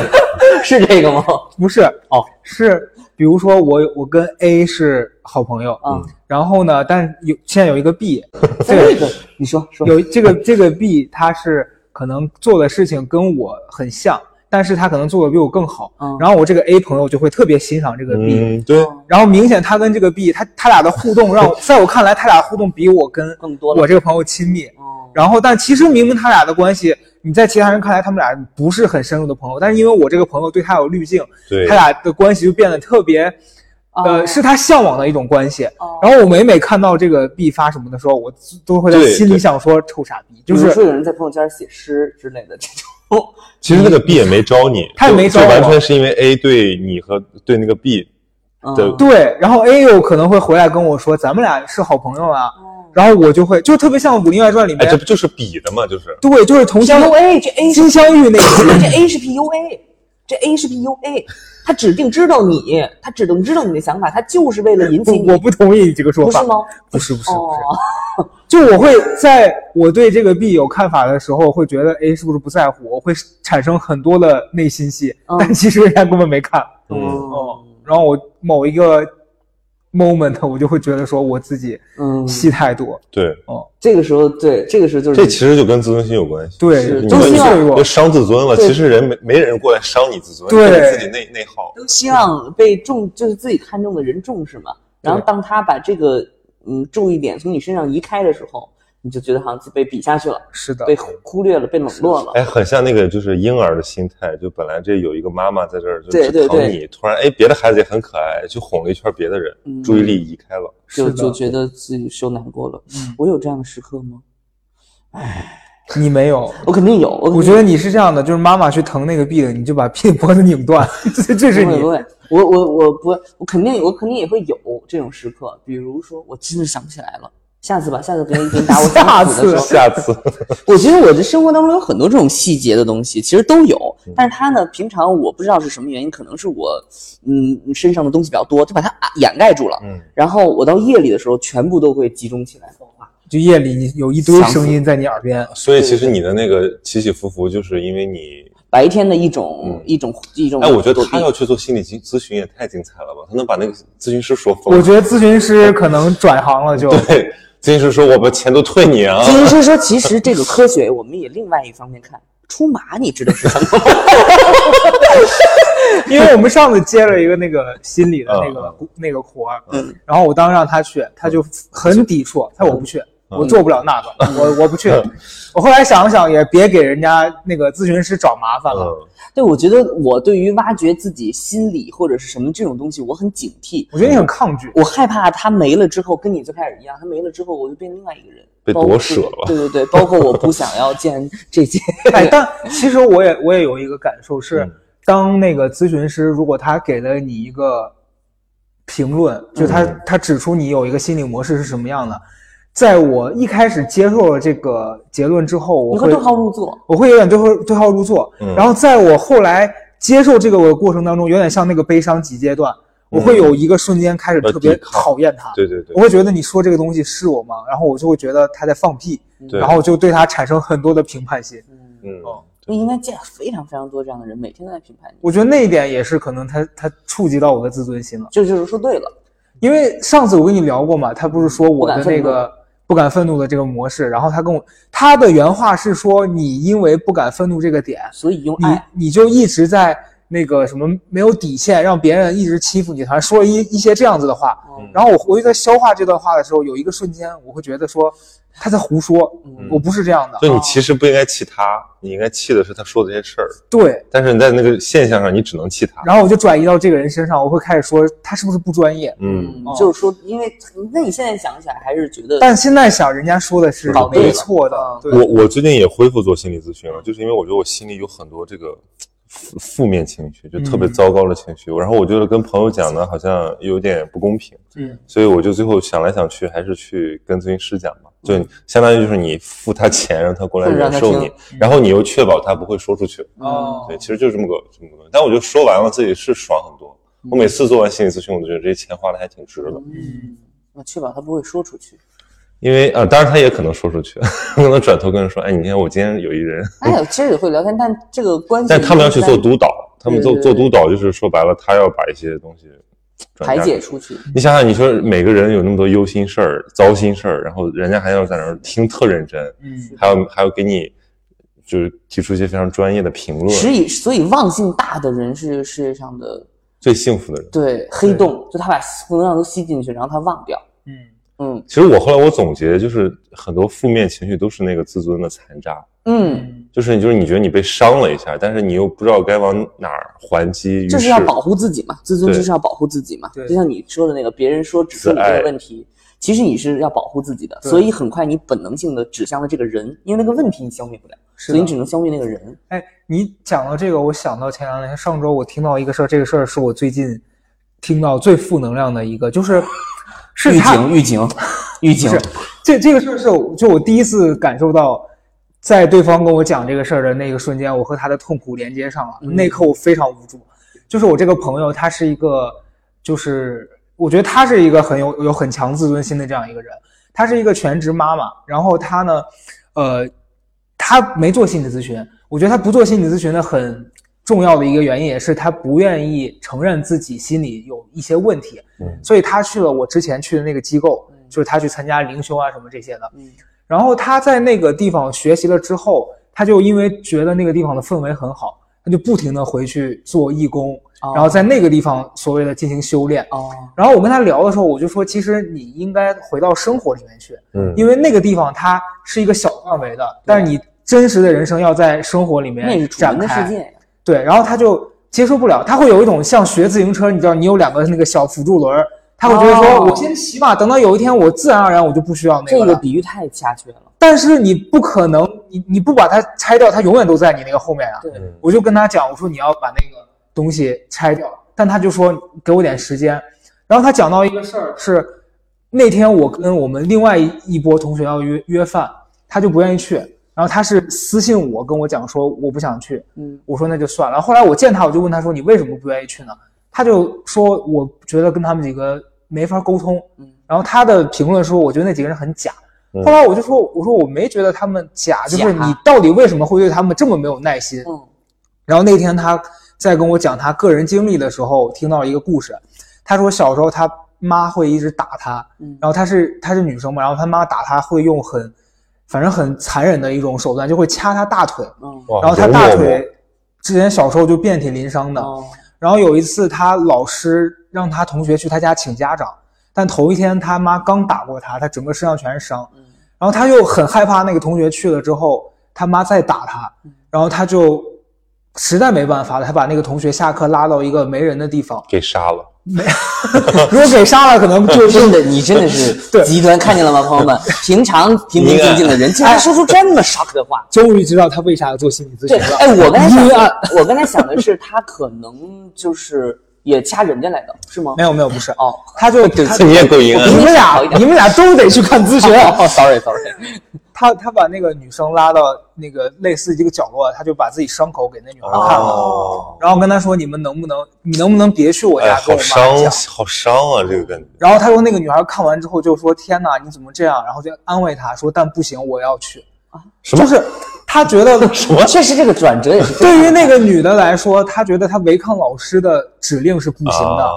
是这个吗？不是哦，是比如说我我跟 A 是好朋友，嗯，然后呢，但有现在有一个 B，这个你说说，有这个这个 B 他是可能做的事情跟我很像，但是他可能做的比我更好，嗯。然后我这个 A 朋友就会特别欣赏这个 B，、嗯，对，然后明显他跟这个 B 他他俩的互动让我在我看来他俩互动比我跟更多我这个朋友亲密，哦，然后但其实明明他俩的关系，你在其他人看来他们俩不是很深入的朋友，但是因为我这个朋友对他有滤镜，对他，俩的关系就变得特别，呃，哦是他向往的一种关系。哦然后我每每看到这个 B 发什么的时候，我都会在心里想说臭傻逼，就是说有人在朋友圈写诗之类的这种，其实那个 B 也没招你，他也没招完全是因为 A 对你和对那个 B，的对对。然后 A 又可能会回来跟我说，咱们俩是好朋友啊。然后我就会就特别像《武林外传》里面，这，不就是比的吗？就是对，就是同乡 PUA 这 A 是金镶玉那一集。这 A 是 PUA，这 A 是 PUA，他指定知道你，他指定知道你的想法，他就是为了引起你，我不同意你这个说法不是，吗？不是不是不是，哦，就我会在我对这个 B 有看法的时候，会觉得 A 是不是不在乎，我会产生很多的内心戏，嗯但其实人家根本没看。嗯，哦，然后我某一个 moment 我就会觉得说我自己嗯，戏太多。对，哦，这个时候对，这个时候就是这其实就跟自尊心有关系。对都希望别伤自尊了，其实人没没人过来伤你自尊，对你自己内内耗。都希望被重，就是自己看重的人重视嘛。然后当他把这个嗯注意点从你身上移开的时候，你就觉得好像自己被比下去了，是的，被忽略了，被冷落了。哎，很像那个就是婴儿的心态，就本来这有一个妈妈在这儿就对对对只疼你，突然哎别的孩子也很可爱，就哄了一圈别的人，嗯注意力移开了。就就觉得自己受难过了。嗯我有这样的时刻吗？哎 你没有。我肯定有。我我觉得你是这样的，就是妈妈去疼那个病，你就把的脖子拧断，这这是你我我我不会，我肯定我肯定也会有这种时刻。比如说，我真的想不起来了。下次吧，下次别人给你打我下次想死的时候，下次 我觉得我的生活当中有很多这种细节的东西，其实都有。但是他呢，平常我不知道是什么原因，可能是我嗯身上的东西比较多，就把它啊掩盖住了。嗯，然后我到夜里的时候，全部都会集中起来说话。就夜里你有一堆声音在你耳边，所以其实你的那个起起伏伏，就是因为你，白天的一种、嗯一种一种。哎，我觉得他要去做心理咨咨询也太精彩了吧，他能把那个咨询师说疯。我觉得咨询师可能转行了就。对，咨询师说我把钱都退你啊咨。询师说，其实这个科学，我们也另外一方面看，出马你知道是什么吗？因为我们上次接了一个那个心理的那个、那个活儿，嗯然后我当时让他去，他就很抵触，他说我不去，我做不了那个，我我不去。我后来想了想，也别给人家那个咨询师找麻烦了。嗯，对，我觉得我对于挖掘自己心理或者是什么这种东西，我很警惕。我觉得你很抗拒，我害怕他没了之后，跟你最开始一样，他没了之后，我就变另外一个人，被夺舍了对对对，包括我不想要见这些。哎，但其实我也我也有一个感受是嗯，当那个咨询师如果他给了你一个评论，就他、嗯他指出你有一个心理模式是什么样的，在我一开始接受了这个结论之后，我会你会对号入座，我会有点对号对号入座，嗯。然后在我后来接受这个过程当中，有点像那个悲伤级阶段，我会有一个瞬间开始特别讨厌他，对对对。我，会觉得你说这个东西是我吗？然后我就会觉得他在放屁，然后就对他产生很多的评判心。嗯，嗯，你应该见非常非常多这样的人，每天都在评判你。我觉得那一点也是可能他他触及到我的自尊心了，这就是说对了，因为上次我跟你聊过嘛，他不是说我的那个不敢愤怒的这个模式，然后他跟我他的原话是说，你因为不敢愤怒这个点，所以用你爱，你就一直在那个什么没有底线，让别人一直欺负你，好像说了一一些这样子的话。嗯然后我回去在消化这段话的时候，有一个瞬间，我会觉得说，他在胡说，嗯我不是这样的。所以你其实不应该气他，你应该气的是他说的这些事儿。对，但是你在那个现象上，你只能气他。然后我就转移到这个人身上，我会开始说他是不是不专业。嗯，嗯，就是说，因为那你现在想起来还是觉得，但现在想，人家说的是没错的我我最近也恢复做心理咨询了，就是因为我觉得我心里有很多这个负负面情绪，就特别糟糕的情绪。然后我觉得跟朋友讲呢，好像有点不公平，嗯，所以我就最后想来想去，还是去跟咨询师讲吧。就相当于就是你付他钱，让他过来忍受你，然后你又确保他不会说出去。哦对，其实就这么个这么个东西。但我就说完了，自己是爽很多。我每次做完心理咨询，我都觉得这些钱花的还挺值的。嗯，那确保他不会说出去。因为啊、呃当然他也可能说出去，可能转头跟人说，哎，你看我今天有一人，哎，其实也会聊天，但这个关系，但他们要去做督导，他们做对对做督导就是说白了，他要把一些东西排解出去。你想想，你说每个人有那么多忧心事儿、糟心事儿，然后人家还要在那儿听特认真，嗯，还要还要给你就是提出一些非常专业的评论，所以，所以忘性大的人是世界上的最幸福的人。对黑洞，就他把负能量都吸进去，然后他忘掉。嗯嗯其实我后来我总结，就是很多负面情绪都是那个自尊的残渣，嗯，就是就是你觉得你被伤了一下，但是你又不知道该往哪儿还击，就是要保护自己嘛，自尊就是要保护自己嘛。对就像你说的那个，别人说指出你这个问题，其实你是要保护自己的，所以很快你本能性的指向了这个人，因为那个问题你消灭不了，所以你只能消灭那个人。哎，你讲到这个，我想到前两天上周我听到一个事儿，这个事儿是我最近听到最负能量的一个，就是是预他警，预警，预警。是这这个事儿是就我第一次感受到，在对方跟我讲这个事儿的那个瞬间，我和他的痛苦连接上了。嗯那一刻我非常无助。就是我这个朋友，他是一个，就是我觉得他是一个很有有很强自尊心的这样一个人。她是一个全职妈妈，然后她呢，呃，她没做心理咨询。我觉得她不做心理咨询的很重要的一个原因，也是他不愿意承认自己心里有一些问题。嗯所以他去了我之前去的那个机构，嗯就是他去参加灵修啊什么这些的。嗯然后他在那个地方学习了之后，他就因为觉得那个地方的氛围很好，他就不停的回去做义工，哦然后在那个地方所谓的进行修炼。哦，然后我跟他聊的时候，我就说，其实你应该回到生活里面去，嗯，因为那个地方它是一个小范围的，但是你真实的人生要在生活里面展开。对，然后他就接受不了，他会有一种像学自行车，你知道，你有两个那个小辅助轮儿，他会觉得说，哦我先骑吧，等到有一天我自然而然我就不需要那个这个。比喻太恰缺了。但是你不可能，你你不把它拆掉，它永远都在你那个后面啊。对，嗯我就跟他讲，我说你要把那个东西拆掉，但他就说给我点时间。然后他讲到一个事儿是，那天我跟我们另外一一波同学要约约饭，他就不愿意去，然后他是私信我跟我讲说我不想去，嗯我说那就算了。后来我见他，我就问他说你为什么不愿意去呢？他就说我觉得跟他们几个没法沟通，嗯然后他的评论说我觉得那几个人很假。嗯后来我就说我说我没觉得他们假，就是你到底为什么会对他们这么没有耐心？嗯然后那天他在跟我讲他个人经历的时候，听到了一个故事。他说小时候他妈会一直打他，嗯然后他是他是女生嘛，然后他妈打他会用很，反正很残忍的一种手段，就会掐他大腿，然后他大腿之前小时候就遍体鳞伤的。哦然后有一次他老师让他同学去他家请家长，但头一天他妈刚打过他，他整个身上全是伤。嗯。然后他又很害怕那个同学去了之后，他妈再打他，然后他就实在没办法了，他把那个同学下课拉到一个没人的地方，给杀了。没 如果给杀了，可能就真的，你真的是 极端，看见了吗，朋友们？平常平平静静的人，竟然说出这么 shock 的话。终于知道他为啥要做心理咨，询了。哎，我刚才想我刚才想的是，他可能就是也掐人家来的，是吗没？有没有，不是，哦他就他你也够阴暗。你们俩你们俩都得去看咨询。哦，sorry sorry，他他把那个女生拉到那个类似一个角落，他就把自己伤口给那女孩看了，哦，然后跟他说：“你们能不能，你能不能别去我哎，家跟我妈好伤讲？”，好伤啊，这个感觉。然后他说那个女孩看完之后就说：“天哪，你怎么这样？”然后就安慰她说：“但不行，我要去。”什么就是他觉得 什么？确实这个转折也是对于那个女的来说，她觉得她违抗老师的指令是不行的，啊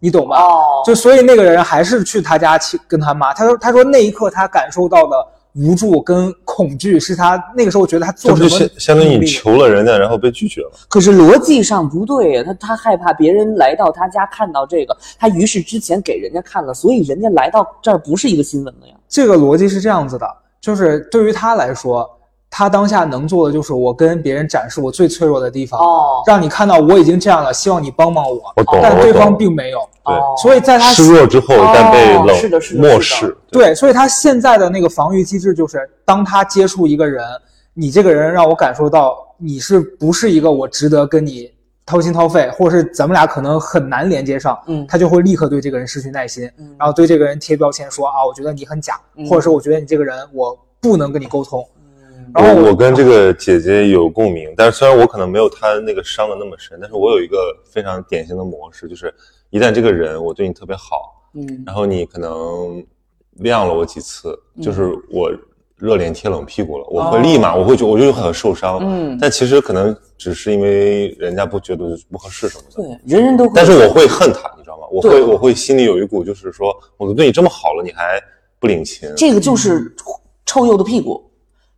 你懂吧？哦，就所以那个人还是去他家去跟他妈。他说：“他说那一刻他感受到的无助跟恐惧，是他那个时候觉得他就做什么相相当于你求了人家，然后被拒绝了？可是逻辑上不对呀，他他害怕别人来到他家看到这个，他于是之前给人家看了，所以人家来到这儿不是一个新闻了呀。这个逻辑是这样子的，就是对于他来说，他当下能做的就是我跟别人展示我最脆弱的地方，哦。让你看到我已经这样了，希望你帮帮我。我懂，但对方。并没有，对。哦。所以在他示弱之后，但被哦冷是的是的。漠视。对，所以他现在的那个防御机制就是，当他接触一个人，你这个人让我感受到你是不是一个我值得跟你掏心掏肺，或者是咱们俩可能很难连接上，嗯。他就会立刻对这个人失去耐心，嗯。然后对这个人贴标签说啊，我觉得你很假，嗯。或者是我觉得你这个人我不能跟你沟通。嗯然后我我跟这个姐姐有共鸣，但是虽然我可能没有她那个伤的那么深，但是我有一个非常典型的模式，就是一旦这个人我对你特别好，嗯然后你可能晾了我几次，就是我热脸贴冷屁股了，我会立马我会觉我就很受伤，嗯。但其实可能只是因为人家不觉得不合适什么的，对，人人都。会，但是我会恨他，你知道吗？我会我会心里有一股就是说，我都对你这么好了，你还不领情，这个就是臭鼬的屁股，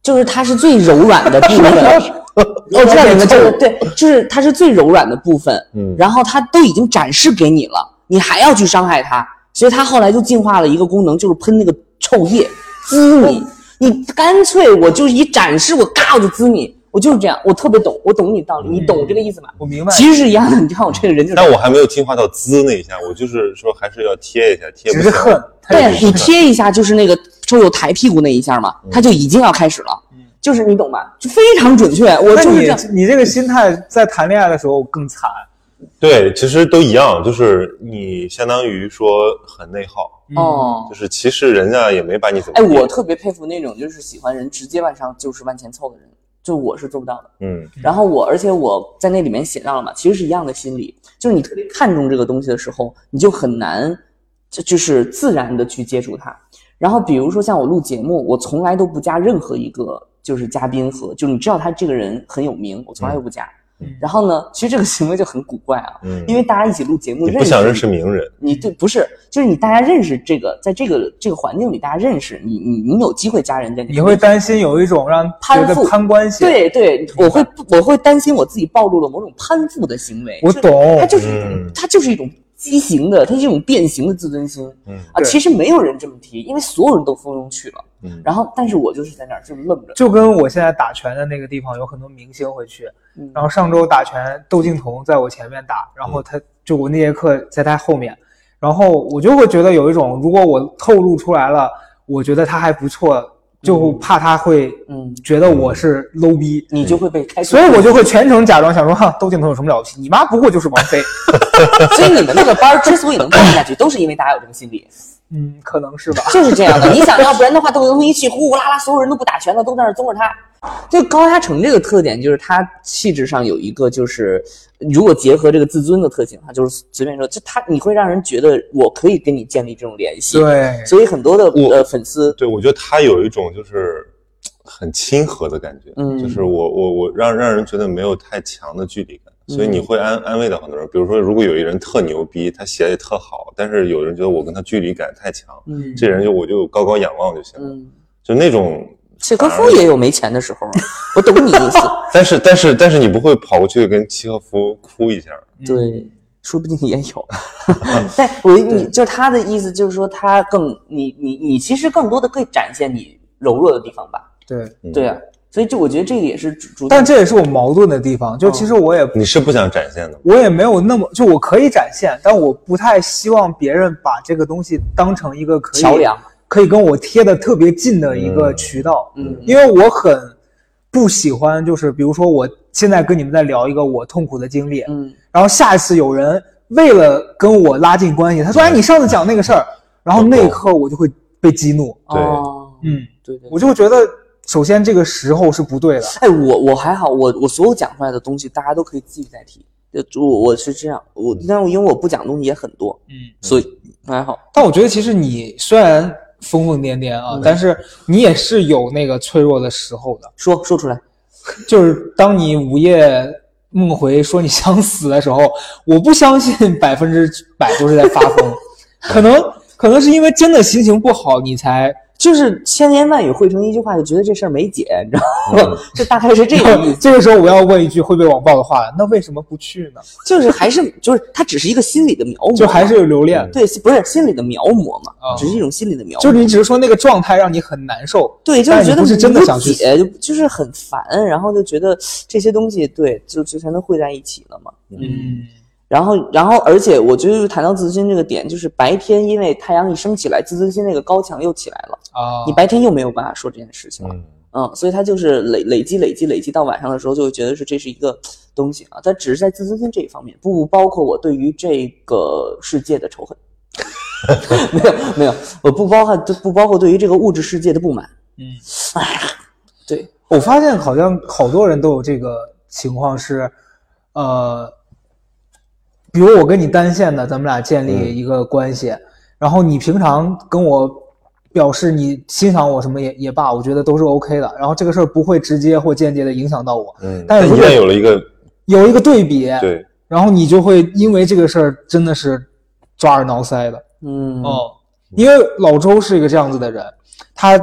就是它是最柔软的部分。我知道你们这个对，就是它是最柔软的部分，嗯然后它都已经展示给你了，你还要去伤害它，所以它后来就进化了一个功能，就是喷那个臭液滋你，你干脆我就一展示，我嘎我就滋你，我就是这样，我特别懂，我懂你道理，你懂这个意思吗？我明白，其实是一样的，你看我这个人就是，但我还没有进化到滋那一下，我就是说还是要贴一下，贴只是恨，对你贴一下，就是那个臭鼬抬屁股那一下嘛，嗯。它就已经要开始了，就是你懂吧？就非常准确，我那就是这样。你你这个心态在谈恋爱的时候更惨，对，其实都一样，就是你相当于说很内耗，哦。就，是其实人家也没把你怎么哎，我特别佩服那种就是喜欢人直接往上就是往前凑的人，就我是做不到的。嗯然后我，而且我在那里面写到了嘛，其实是一样的心理，就是你特别看重这个东西的时候，你就很难，就就是自然的去接触它。然后比如说像我录节目，我从来都不加任何一个就是嘉宾和，就是你知道他这个人很有名，我从来都不加。嗯然后呢，其实这个行为就很古怪啊，嗯，因为大家一起录节目，你不想认识名人，你对不是，就是你大家认识这个，在这个这个环境里，大家认识你，你你有机会加人家，你会担心有一种让攀附。攀关系。，对对，我会我会担心我自己暴露了某种攀附的行为。我懂它就是一种嗯。它就是一种畸形的，它是一种变形的自尊心嗯啊。其实没有人这么提，因为所有人都蜂拥去了。嗯，然后，但是我就是在那儿就愣着。就跟我现在打拳的那个地方有很多明星会去，嗯然后上周打拳，窦靖童在我前面打，然后他就我那节课在他后面，然后我就会觉得有一种，如果我透露出来了，我觉得他还不错，就怕他会嗯，觉得我是 low 逼，你就会被开除。所以我就会全程假装想说，哈，窦靖童有什么了不起？你妈不过就是王菲。所以你们那个班之所以能办下去，都是因为大家有这个心理，嗯，可能是吧。就是这样的。你想要不然的话，窦靖童一去，呼呼啦啦，所有人都不打拳了，都在那儿宗着他。就高嘉诚这个特点，就是他气质上有一个，就是如果结合这个自尊的特性，他，就是随便说，就他你会让人觉得我可以跟你建立这种联系。，对，所以很多的我呃粉丝，对我觉得他有一种就是很亲和的感觉，嗯就是我我我让让人觉得没有太强的距离感，所以你会安安慰到很多人。比如说，如果有一人特牛逼，他写的也特好，但是有人觉得我跟他距离感太强，嗯这人就我就高高仰望就行了，嗯，就那种。契诃夫也有没钱的时候，我懂你意思。但是但是但是你不会跑过去跟契诃夫哭一下，对，说不定也有。但我你就是他的意思，就是说他更你你你其实更多的可以展现你柔弱的地方吧？对，嗯对啊，所以这我觉得这个也是主主。但这也是我矛盾的地方，就其实我也你是不想展现的。我也没有那么，就我可以展现，但我不太希望别人把这个东西当成一个可以桥梁，可以跟我贴的特别近的一个渠道。嗯因为我很不喜欢，就是比如说我现在跟你们在聊一个我痛苦的经历，嗯然后下一次有人为了跟我拉近关系，他说：“哎，你上次讲那个事儿。”然后那一刻我就会被激怒，对哦，嗯，对对。我就会觉得，首先这个时候是不对的。哎，我我还好，我我所有讲出来的东西，大家都可以自己再提。就我我是这样，我但是因为我不讲东西也很多，嗯，所以还好。但我觉得其实你虽然疯疯癫癫啊，嗯。但是你也是有那个脆弱的时候的。说说出来，就是当你午夜梦回说你想死的时候，我不相信百分之百都是在发疯，可能可能是因为真的心情不好，你才就是千言万语汇成一句话，就觉得这事儿没解，你知道吗？就大概是这个 意思。这个时候我要问一句会被网暴的话，那为什么不去呢？就是还是就是它只是一个心理的描摹，就还是有留恋，对，不是心理的描摹嘛，啊只是一种心理的描摹。就是你只是说那个状态让你很难受，对，就是觉得不是真的想去，就就是很烦，然后就觉得这些东西对，就就才能汇在一起了嘛。嗯然后，然后，而且我觉得谈到自尊心这个点，就是白天因为太阳一升起来，自尊心那个高墙又起来了，啊，你白天又没有办法说这件事情了。嗯嗯，所以他就是累累积累积累积到晚上的时候，就会觉得是这是一个东西啊。它只是在自尊心这一方面，不包括我对于这个世界的仇恨。没有没有，我不包含不包括对于这个物质世界的不满。嗯，哎呀，对，我发现好像好多人都有这个情况是，呃，比如我跟你单线的，咱们俩建立一个关系，然后你平常跟我表示你欣赏我什么也也罢，我觉得都是 OK 的，然后这个事儿不会直接或间接的影响到我，嗯，但是如一果旦有了一个有一个对比，对，然后你就会因为这个事儿真的是抓耳挠腮的，嗯，哦，因为老周是一个这样子的人，他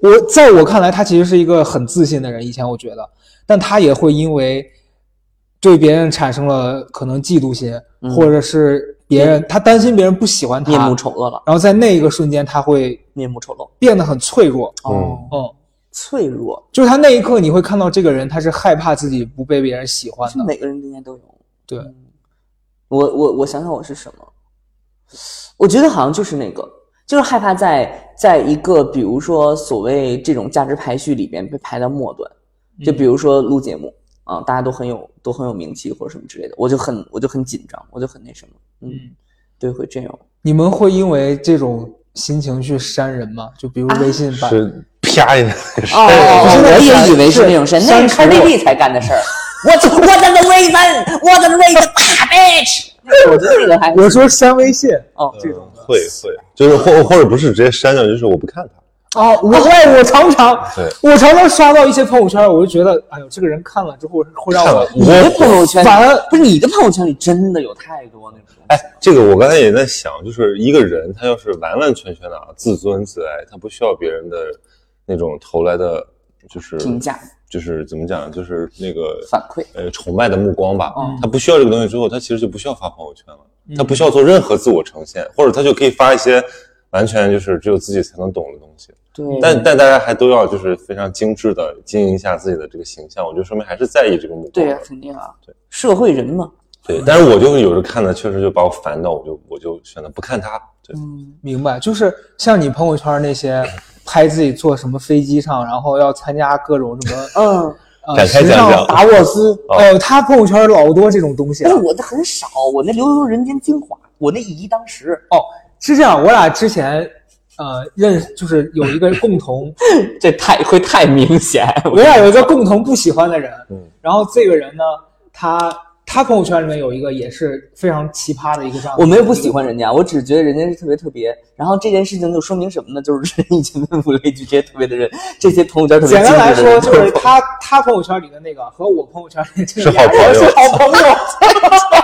我在我看来，他其实是一个很自信的人。以前我觉得，但他也会因为对别人产生了可能嫉妒心，嗯或者是别人他担心别人不喜欢他，面目丑恶了，然后在那一个瞬间，他会面目丑陋。变得很脆弱。哦，嗯，脆弱，就是他那一刻，你会看到这个人，他是害怕自己不被别人喜欢的。是每个人应该都有。对，我我我想想我是什么，我觉得好像就是那个，就是害怕在在一个比如说所谓这种价值排序里边被排到末端，就比如说录节目啊，大家都很有都很有名气或者什么之类的，我就很我就很紧张，我就很那什么，嗯，对，会这样。你们会因为这种心情去删人吗？就比如微信版。是啪一下，哦，我也以为是那种删，那是删除 Cardi B 才干的事儿。我我的 Raven，我的 Raven 大 bitch，我这个还我说删微信哦，这种的。会会，就是或或者不是直接删掉，就是我不看他。哦，我我我常常，对我常常刷到一些朋友圈，我就觉得，哎呦，这个人看了之后会让我看了你的朋友圈反而不是你的朋友圈里真的有太多那种。哎，这个我刚才也在想，就是一个人他要是完完全全的啊自尊自爱，他不需要别人的那种投来的，就是评价，就是怎么讲，就是那个反馈呃崇拜的目光吧。嗯他不需要这个东西之后，他其实就不需要发朋友圈了，他不需要做任何自我呈现，或者他就可以发一些完全就是只有自己才能懂的东西。对，但但大家还都要就是非常精致的经营一下自己的这个形象，我觉得说明还是在意这个目光的。对啊，肯定啊，对，社会人嘛，对，但是我就有时候看的确实就把我烦到，我就我就选择不看他。对，嗯，明白，就是像你朋友圈那些拍自己坐什么飞机上，然后要参加各种什么 嗯，呃展开时尚讲讲达沃斯，哦呃，他朋友圈老多这种东西了。但是我的很少，我那留的都是人间精华，我那一当时，哦，是这样，我俩之前呃认就是有一个共同，这太会太明显，我俩有一个共同不喜欢的人，嗯然后这个人呢，他他朋友圈里面有一个也是非常奇葩的一个账号，我没有不喜欢人家，我只是觉得人家是特别特别。然后这件事情就说明什么呢？就是人以前的五类聚这些特别的人，这些朋友圈特别简单来说，就是他他朋友圈里的那个和我朋友圈里的这个是好朋友 是好朋友。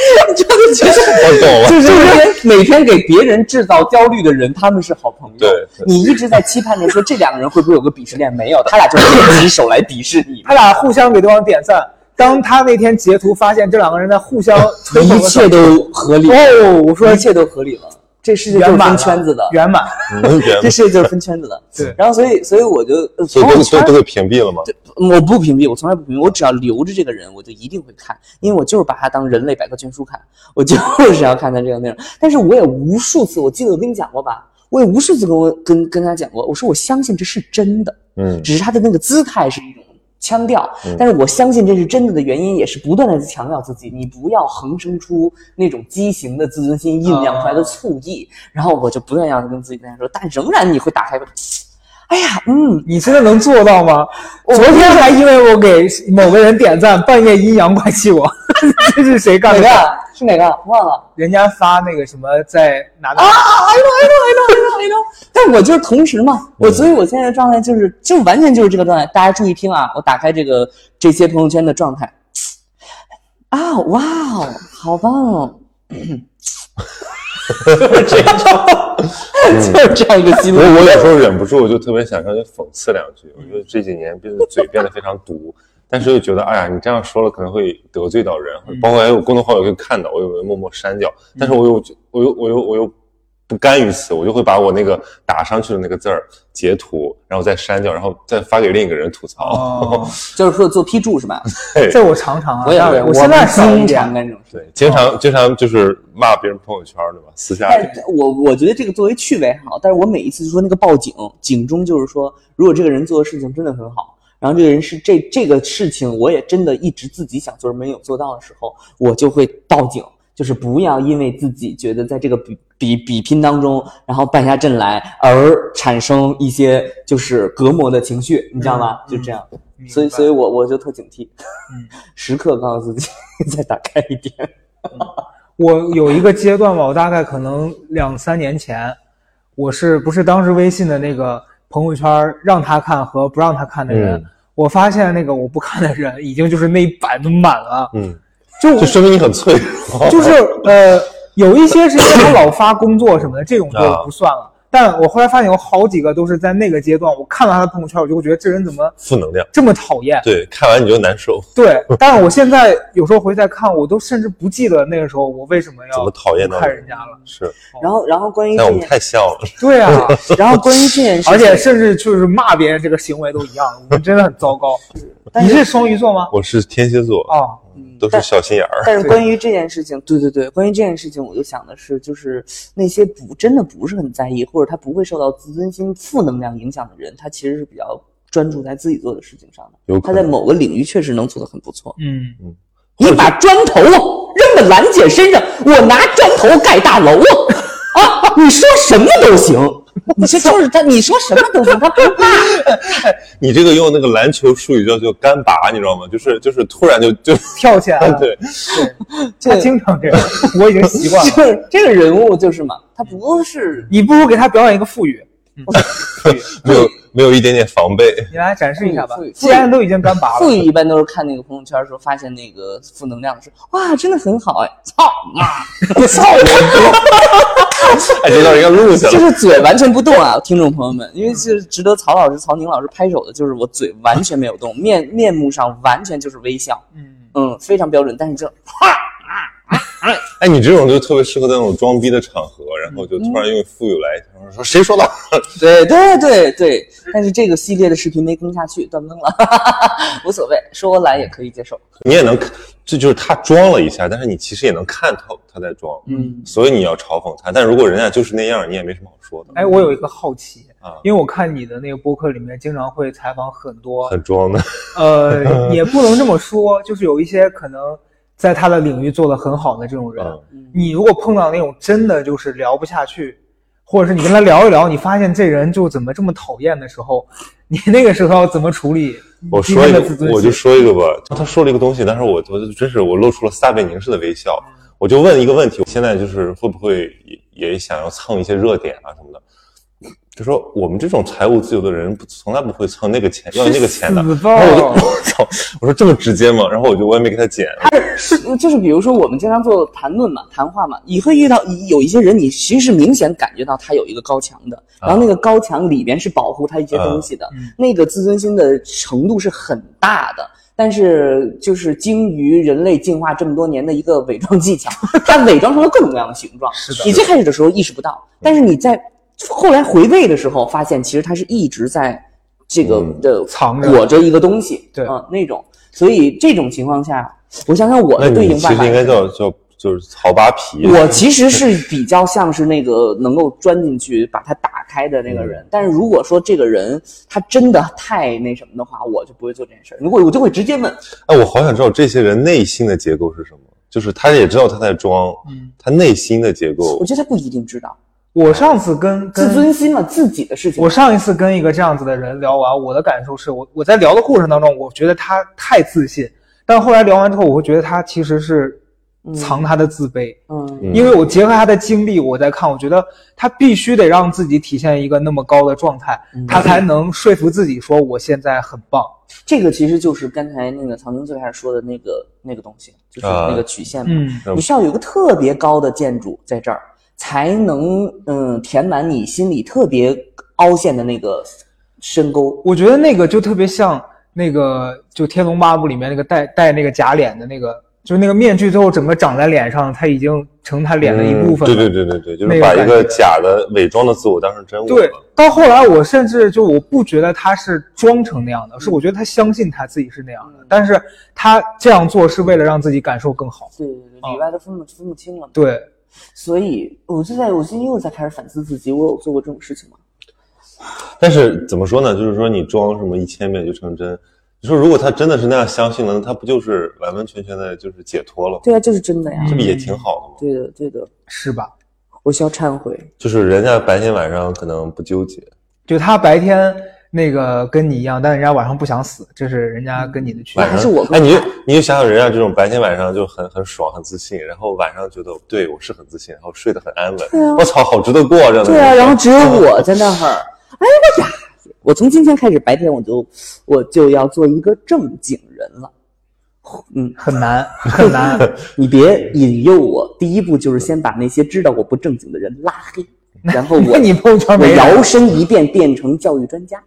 就是觉得 我懂了。就是每天给别人制造焦虑的人，他们是好朋友。对对你一直在期盼着说这两个人会不会有个鄙视链？没有，他俩就是联起手来鄙视你。他俩互相给对方点赞。当他那天截图发现这两个人在互相吹捧一切都合理哦，我说一切都合理了。这世界就是分圈子的，圆满。这世界就是分圈子的。对然后所以所以我就呃所以都都都给屏蔽了吗？我不屏蔽，我从来不屏蔽，我只要留着这个人，我就一定会看，因为我就是把他当人类百科全书看，我就是要看他这个内容。但是我也无数次，我记得我跟你讲过吧，我也无数次跟我跟跟他讲过，我说我相信这是真的，嗯只是他的那个姿态是一种腔调。嗯，但是我相信这是真的的原因，也是不断的强调自己，你不要横生出那种畸形的自尊心酝酿出来的醋意，然后我就不断要跟自己这样说，但仍然你会打开，哎呀，嗯，你真的能做到吗？昨天还因为我给某个人点赞，半夜阴阳怪气我，这是谁干的？哪个是哪个忘了。人家发那个什么在哪哪啊，I know, I know, I know, I know, I know。但我就是同时嘛，我所以我现在的状态就是，就完全就是这个状态。大家注意听啊，我打开这个这些朋友圈的状态。啊，哇哦，好棒哦！这样，就是这样一个心理。我有时候忍不住，我就特别想上去讽刺两句。我觉得这几年变得嘴变得非常毒，但是又觉得，哎呀，你这样说了可能会得罪到人，包括还有公众号也会看到，我有默默删掉。但是我又我又我又我又不甘于此，我就会把我那个打上去的那个字儿截图，然后再删掉，然后再发给另一个人吐槽。哦，就是说做批注是吧？这我常常啊，我也我现在经常。干这种事。对，经常经常就是骂别人朋友圈，对吧？私下里但是我我觉得这个作为趣味还好，但是我每一次就说那个报警，警钟就是说，如果这个人做的事情真的很好，然后这个人是这这个事情我也真的一直自己想做而没有做到的时候，我就会报警，就是不要因为自己觉得在这个比比比拼当中，然后败下阵来而产生一些就是隔膜的情绪，你知道吗？嗯就这样，所以所以我我就特警惕，嗯 时刻告诉自己 再打开一点。我有一个阶段吧，我大概可能两三年前，我是不是当时微信的那个朋友圈让他看和不让他看的人，嗯我发现那个我不看的人已经就是那一版都满了，嗯，就就说明你很脆 弱。就是呃，有一些是因为他老发工作什么的，这种就啊不算了。但我后来发现有好几个都是在那个阶段，我看到他的朋友圈，我就会觉得这人怎么负能量，这么讨厌。对，看完你就难受，对，但是我现在有时候回去再看，我都甚至不记得那个时候我为什么要怎么讨厌看人家了。是，然后然后关于但我们，太像了。对啊，然后关于这件事，而且甚至就是骂别人这个行为都一样，我们真的很糟糕。是你是双鱼座吗？我是天蝎座，哦，嗯都是但小心眼儿。但是关于这件事情，对对对，关于这件事情，我就想的是，就是那些不真的不是很在意，或者他不会受到自尊心负能量影响的人，他其实是比较专注在自己做的事情上的。有他在某个领域确实能做得很不错。嗯嗯，你把砖头扔在兰姐身上，我拿砖头盖大楼啊！啊，你说什么都行，你说 就是他，你说什么都行，他不怕。你这个用那个篮球术语叫做干拔，你知道吗？就是就是突然就就跳起来了。对，他经常这样，我已经习惯了。就是这个人物就是嘛，他不是你不如给他表演一个腹语，嗯，腹语，没有没有一点点防备。你来展示一下吧。既然都已经干拔了，富裕一般都是看那个朋友圈的时候，发现那个负能量的时候，哇，真的很好哎，操妈，操 哎，这段应该录下来。就是嘴完全不动啊，听众朋友们，因为是值得曹老师、曹宁老师拍手的，就是我嘴完全没有动，面面目上完全就是微笑，嗯，嗯，非常标准，但是这哎，你这种就特别适合在那种装逼的场合，然后就突然用富有来，然后说谁说的？对对对对，但是这个系列的视频没更下去，断更了，无所谓，说我懒也可以接受，你也能看，这就是他装了一下，但是你其实也能看透他在装，嗯，所以你要嘲讽他。但如果人家就是那样，你也没什么好说的。哎，我有一个好奇啊，因为我看你的那个播客里面经常会采访很多，很装的，呃，也不能这么说，就是有一些可能在他的领域做得很好的这种人，嗯，你如果碰到那种真的就是聊不下去，或者是你跟他聊一聊，你发现这人就怎么这么讨厌的时候，你那个时候要怎么处理？我说一个我就说一个吧。他说了一个东西，但是我我就真是我露出了撒贝宁式的微笑。我就问一个问题，我现在就是会不会也也想要蹭一些热点啊什么的？就说我们这种财务自由的人，不从来不会蹭那个钱，要那个钱的。然后我就 我操，我说这么直接吗？然后我就我也没给他剪。是就是比如说我们经常做谈论嘛，谈话嘛，你会遇到有一些人，你其实是明显感觉到他有一个高墙的，然后那个高墙里边是保护他一些东西的，嗯那个自尊心的程度是很大的。但是，就是精于人类进化这么多年的一个伪装技巧，它伪装成了各种各样的形状。是的你最开始的时候意识不到，但是你在后来回味的时候，发现其实他是一直在这个嗯的藏着裹着一个东西，对啊、那种。所以这种情况下，我想想我的对你其实应办法是应该叫叫就是曹扒皮。我 其实是比较像是那个能够钻进去把它打开的那个人，但是如果说这个人他真的太那什么的话，我就不会做这件事儿。如果我就会直接问，哎，我好想知道这些人内心的结构是什么。就是他也知道他在装，嗯，他内心的结构我觉得他不一定知道我上次跟自尊心嘛，自己的事情。我上一次跟一个这样子的人聊完，我的感受是我我在聊的过程当中，我觉得他太自信，但后来聊完之后，我会觉得他其实是藏他的自卑，嗯。嗯。因为我结合他的经历，我在看，我觉得他必须得让自己体现一个那么高的状态，嗯。他才能说服自己说我现在很棒。这个其实就是刚才那个曹宁最开始说的那个那个东西，就是啊那个曲线嘛。嗯。你需要有一个特别高的建筑在这儿，才能嗯填满你心里特别凹陷的那个深沟。我觉得那个就特别像那个就《天龙八部》里面那个戴戴那个假脸的那个，就是那个面具最后整个长在脸上，他已经成他脸的一部分了。嗯对对对对对，就是把一个假的伪装的自我当成真我对。，到后来我甚至就我不觉得他是装成那样的，是我觉得他相信他自己是那样的，但是他这样做是为了让自己感受更好。对对对，里外都分不分不清了。对，所以我就在我最近又在开始反思自己，我有做过这种事情吗？但是怎么说呢？就是说你装什么一千遍就成真。你说如果他真的是那样相信了，那他不就是完完全全的就是解脱了吗？对啊，就是真的呀。这不也挺好的吗？对的，对的，是吧？我需要忏悔。就是人家白天晚上可能不纠结，就他白天那个跟你一样，但人家晚上不想死，这是人家跟你的区别晚。上还是我更哎，你就你就想想人家这种白天晚上就很很爽很自信，然后晚上觉得对我是很自信，然后睡得很安稳。对啊我操，好值得过这样的对啊，然后只有我在那儿，哎我呀！我从今天开始，白天我就我就要做一个正经人了。嗯，很难 很难。你别引诱我，第一步就是先把那些知道我不正经的人拉黑，然后我 你朋友圈我没摇身一变变成教育专家。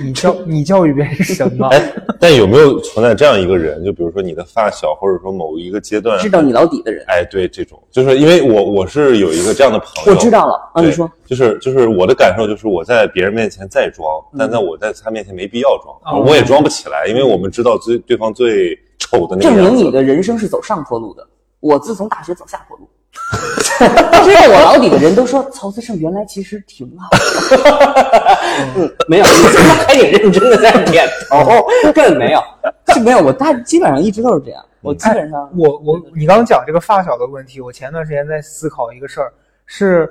你教 你教育别人什么？哎，但有没有存在这样一个人？就比如说你的发小，或者说某一个阶段知道你老底的人，哎，对，这种就是因为我我是有一个这样的朋友，我知道了啊，你说，就是就是我的感受就是我在别人面前再装，但在我在他面前没必要装，哦我也装不起来，因为我们知道最对方最丑的那个样子。明你的人生是走上坡路的。我自从大学走下坡路，知道我老底的人都说曹思胜原来其实挺好的。嗯，没有，你现在还挺认真的在点头，根本没有，是没有。我大基本上一直都是这样，我基本上我我你刚刚讲这个发小的问题，我前段时间在思考一个事儿，是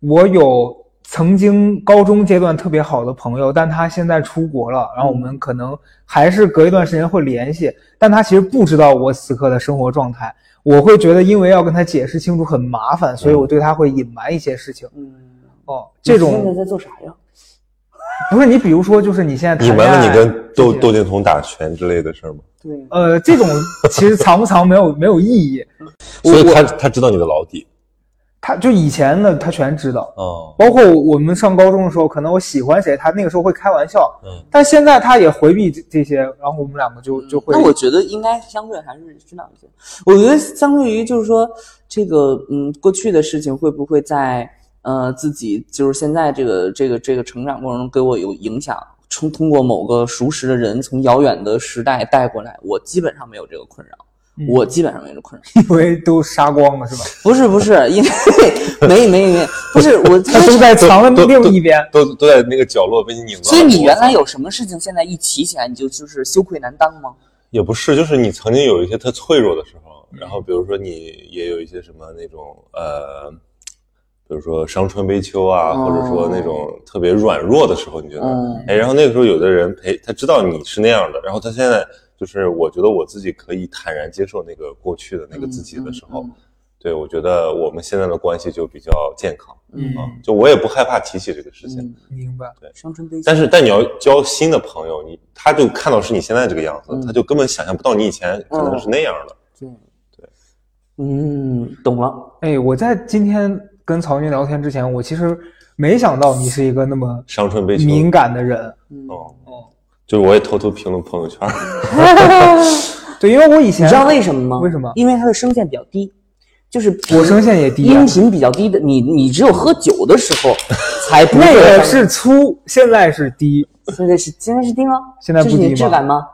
我有曾经高中阶段特别好的朋友，但他现在出国了，然后我们可能还是隔一段时间会联系，但他其实不知道我此刻的生活状态。我会觉得，因为要跟他解释清楚很麻烦，所以我对他会隐瞒一些事情。嗯，哦，这种现在在做啥呀？不是你，比如说，就是你现在隐瞒了你跟窦窦靖童打拳之类的事儿吗？对，呃，这种其实藏不藏没有没有意义。所以他他知道你的老底。他就以前的他全知道，哦，包括我们上高中的时候，可能我喜欢谁，他那个时候会开玩笑，嗯，但现在他也回避这这些，然后我们两个就就会。那我觉得应该相对还是知道一些。我觉得相对于就是说这个嗯过去的事情会不会在呃自己就是现在这个这个这个成长过程中给我有影响？从通过某个熟识的人从遥远的时代带过来，我基本上没有这个困扰。嗯我基本上没有这困扰。因为都杀光了是吧？不是不是，因为 没没没，不是我 他都在藏的都另一边。都都在那个角落被你拧了。所以你原来有什么事情，现在一提起来你就就是羞愧难当吗？也不是，就是你曾经有一些特脆弱的时候，然后比如说你也有一些什么那种呃，比如说伤春悲秋啊，哦或者说那种特别软弱的时候，你觉得，嗯哎，然后那个时候有的人陪他知道你是那样的，然后他现在就是我觉得我自己可以坦然接受那个过去的那个自己的时候，嗯对我觉得我们现在的关系就比较健康嗯啊，就我也不害怕提起这个事情。嗯，明白。对伤春悲秋。但是，但你要交新的朋友，你他就看到是你现在这个样子，嗯他就根本想象不到你以前可能是那样的。对对，嗯，懂了。哎，我在今天跟曹军聊天之前，我其实没想到你是一个那么伤春悲秋，敏感的人。嗯，哦，哦，就是我也偷偷评论朋友圈，对，因为我以前你知道为什么吗？为什么因为它的声线比较低，就是我声线也低啊音频比较低的，你你只有喝酒的时候 才不会那个是粗，现在是低，现在是现在是低吗？现在不这是你低吗的质感吗？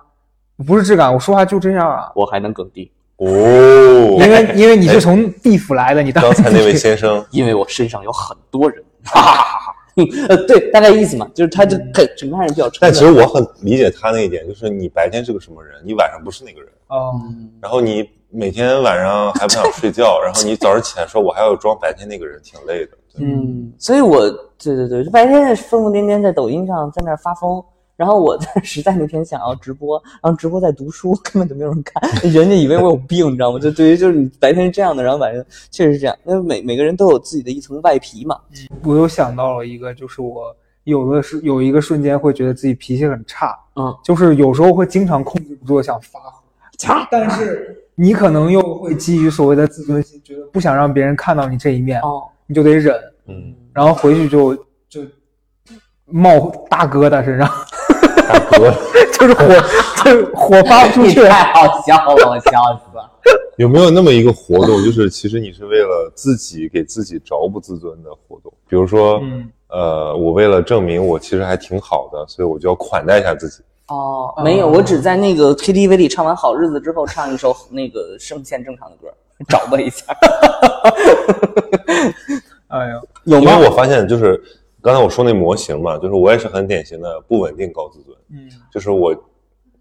不是质感，我说话就这样啊。我还能更低，哦，因为因为你是从地府来的，你当刚才那位先生，因为我身上有很多人，哈哈哈哈。呃，对，大概意思嘛，就是他就很整个人比较沉。但其实我很理解他那一点，就是你白天是个什么人，你晚上不是那个人，哦，然后你每天晚上还不想睡觉，然后你早上起来说我还要装白天那个人，挺累的。嗯，所以我对对对，白天疯疯癫癫在抖音上在那儿发疯，然后我实在那天想要直播，然后直播在读书，根本就没有人看，人家以为我有病，你知道吗？就对于就是你白天是这样的，然后晚上确实是这样，因为每每个人都有自己的一层外皮嘛。我又想到了一个，就是我有的是有一个瞬间会觉得自己脾气很差，嗯，就是有时候会经常控制不住地想发火，但是你可能又会基于所谓的自尊心，觉得不想让别人看到你这一面，哦，你就得忍，嗯，然后回去就就冒大疙瘩身上，大哥，就是火，就是火发不出你去。太好笑了，我笑死了。有没有那么一个活动，就是其实你是为了自己给自己着不自尊的活动？比如说，嗯呃，我为了证明我其实还挺好的，所以我就要款待一下自己。哦，没有，我只在那个 KTV 里唱完《好日子》之后，唱一首那个声线正常的歌，找吧一下。哎呀，有吗？因为我发现就是刚才我说那模型嘛，就是我也是很典型的不稳定高自尊，嗯就是我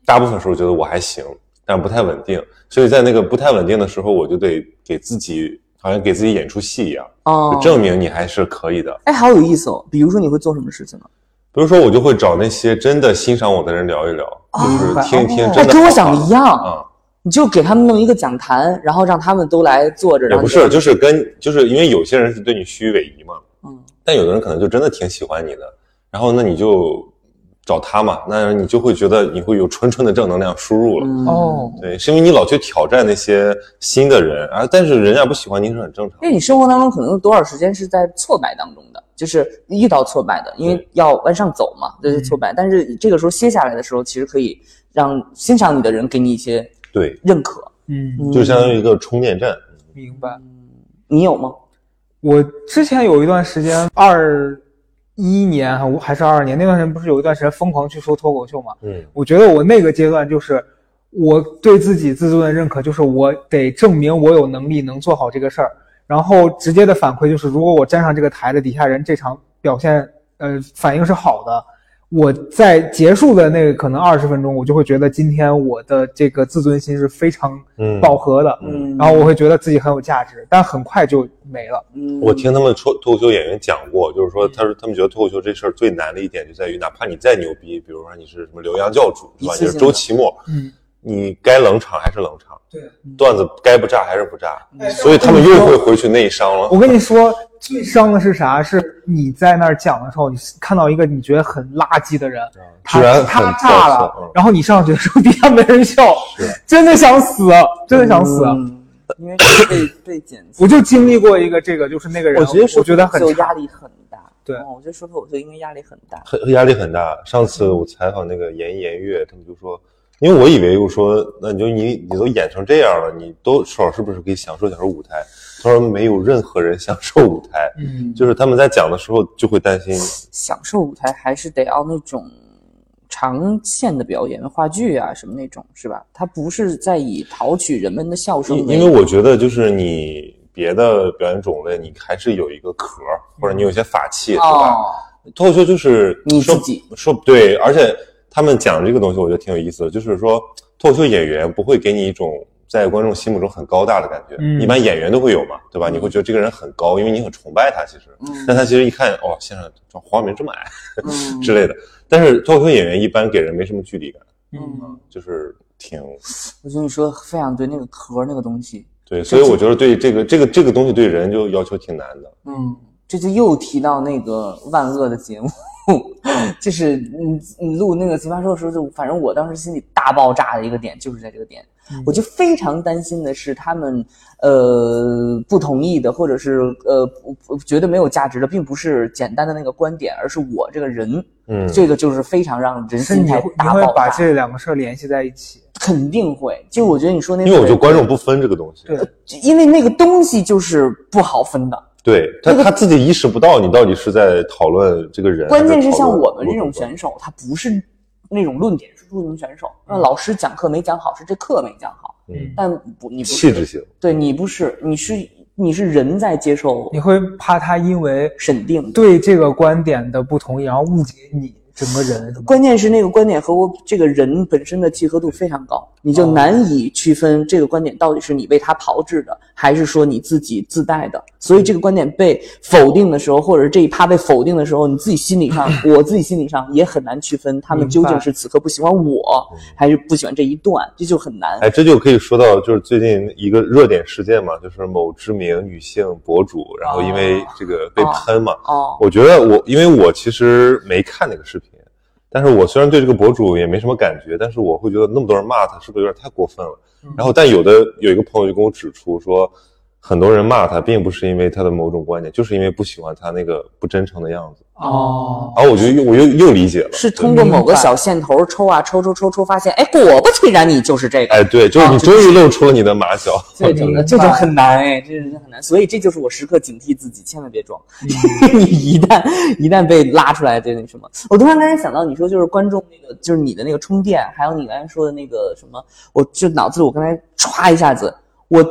大部分时候觉得我还行，但不太稳定，所以在那个不太稳定的时候，我就得给自己好像给自己演出戏一样，哦就，证明你还是可以的。哎，好有意思哦。比如说，你会做什么事情呢？比如说，我就会找那些真的欣赏我的人聊一聊，就是听一听哦哎，真的跟我想的一样，啊。你就给他们弄一个讲坛，然后让他们都来坐着。也不是，就是跟就是因为有些人是对你虚与委蛇嘛，嗯，但有的人可能就真的挺喜欢你的，然后那你就找他嘛，那你就会觉得你会有纯纯的正能量输入了。嗯哦，对，是因为你老去挑战那些新的人，啊，但是人家不喜欢你是很正常。因为你生活当中可能有多少时间是在挫败当中的，就是遇到挫败的，因为要往上走嘛，这是挫败。但是这个时候歇下来的时候，其实可以让欣赏你的人给你一些对，认可。嗯，就相当于一个充电站。明白。你有吗？我之前有一段时间，二一年还还是二二年那段时间，不是有一段时间疯狂去说脱口秀嘛？嗯，我觉得我那个阶段就是我对自己自尊的认可，就是我得证明我有能力能做好这个事儿。然后直接的反馈就是，如果我站上这个台的底下人这场表现，呃，反应是好的，我在结束的那个可能二十分钟，我就会觉得今天我的这个自尊心是非常嗯。饱和的，嗯。然后我会觉得自己很有价值，但很快就没了。嗯，我听他们脱脱口秀演员讲过，就是说，他说他们觉得脱口秀这事儿最难的一点就在于，哪怕你再牛逼，比如说你是什么刘洋教主，是吧？你是周奇墨，嗯，你该冷场还是冷场，对，段子该不炸还是不炸，哎所以他们又会回去内伤了。我跟你说，最伤的是啥？是你在那儿讲的时候，你看到一个你觉得很垃圾的人，他居然他很炸了嗯，然后你上去的时候 底下没人笑，真的想死，真的想死。嗯因为是被 被剪辑。我就经历过一个这个，就是那个人，我觉得我觉得很就压力很大。对嗯我觉得说脱口秀应该压力很大。很压力很大。上次我采访那个严严月，他们就说，因为我以为我说，那你就你你都演成这样了，你都少是不是可以享受享受舞台？他说没有任何人 享受舞台，嗯，就是他们在讲的时候就会担心，享受舞台还是得要那种长线的表演，话剧啊什么那种，是吧？他不是在以讨取人们的笑声因因为我觉得就是你别的表演种类，你还是有一个壳，或者你有些法器，是吧？哦，脱口秀就是你自己说对，而且他们讲这个东西，我觉得挺有意思的，就是说脱口秀演员不会给你一种在观众心目中很高大的感觉，嗯。一般演员都会有嘛，对吧？你会觉得这个人很高，因为你很崇拜他，其实，嗯。但他其实一看，哦，先生黄晓明这么矮嗯。之类的，但是脱口秀演员一般给人没什么距离感，嗯，就是挺我觉得你说的非常对，那个壳那个东西，对，所以我觉得对这个这个这个东西对人就要求挺难的。嗯，这就又提到那个万恶的节目，就是你你录那个奇葩说的时候，就反正我当时心里大爆炸的一个点就是在这个点，我就非常担心的是他们呃不同意的，或者是呃觉得没有价值的，并不是简单的那个观点，而是我这个人，嗯，这个就是非常让人心态是你会你会把大爆炸，这两个事儿联系在一起。肯定会。就我觉得你说那，因为我觉得观众不分这个东西，对因为那个东西就是不好分的。对他他自己意识不到你到底是在讨论这个人，关键是像我们这种选手，他不是那种论点输出型选手。那老师讲课没讲好，是这课没讲好，嗯但不你不是，气质型，对你不是，你是你是人在接受你会怕他因为审定。对这个观点的不同意，然后误解你整个人，关键是那个观点和我这个人本身的契合度非常高，你就难以区分这个观点到底是你为他炮制的，还是说你自己自带的。所以这个观点被否定的时候，或者是这一趴被否定的时候，你自己心理上，我自己心理上也很难区分他们究竟是此刻不喜欢我，还是不喜欢这一段，这就很难。哎，这就可以说到就是最近一个热点事件嘛，就是某知名女性博主，然后因为这个被喷嘛，哦，我觉得我因为我其实没看那个视频，但是我虽然对这个博主也没什么感觉，但是我会觉得那么多人骂他，是不是有点太过分了？然后，但有的有一个朋友就跟我指出说，很多人骂他，并不是因为他的某种观点，就是因为不喜欢他那个不真诚的样子。哦，然后我就又我又又理解了，是通过某个小线头抽啊抽抽抽抽，发现哎，果不其然你就是这个。哎，对，就是你终于露出了你的马脚。这种的这种很难哎，这真很难。所以这就是我时刻警惕自己，千万别装。你一旦一旦被拉出来，这那什么，我突然刚才想到，你说就是观众那个，就是你的那个充电，还有你刚才说的那个什么，我就脑子里我刚才歘一下子，我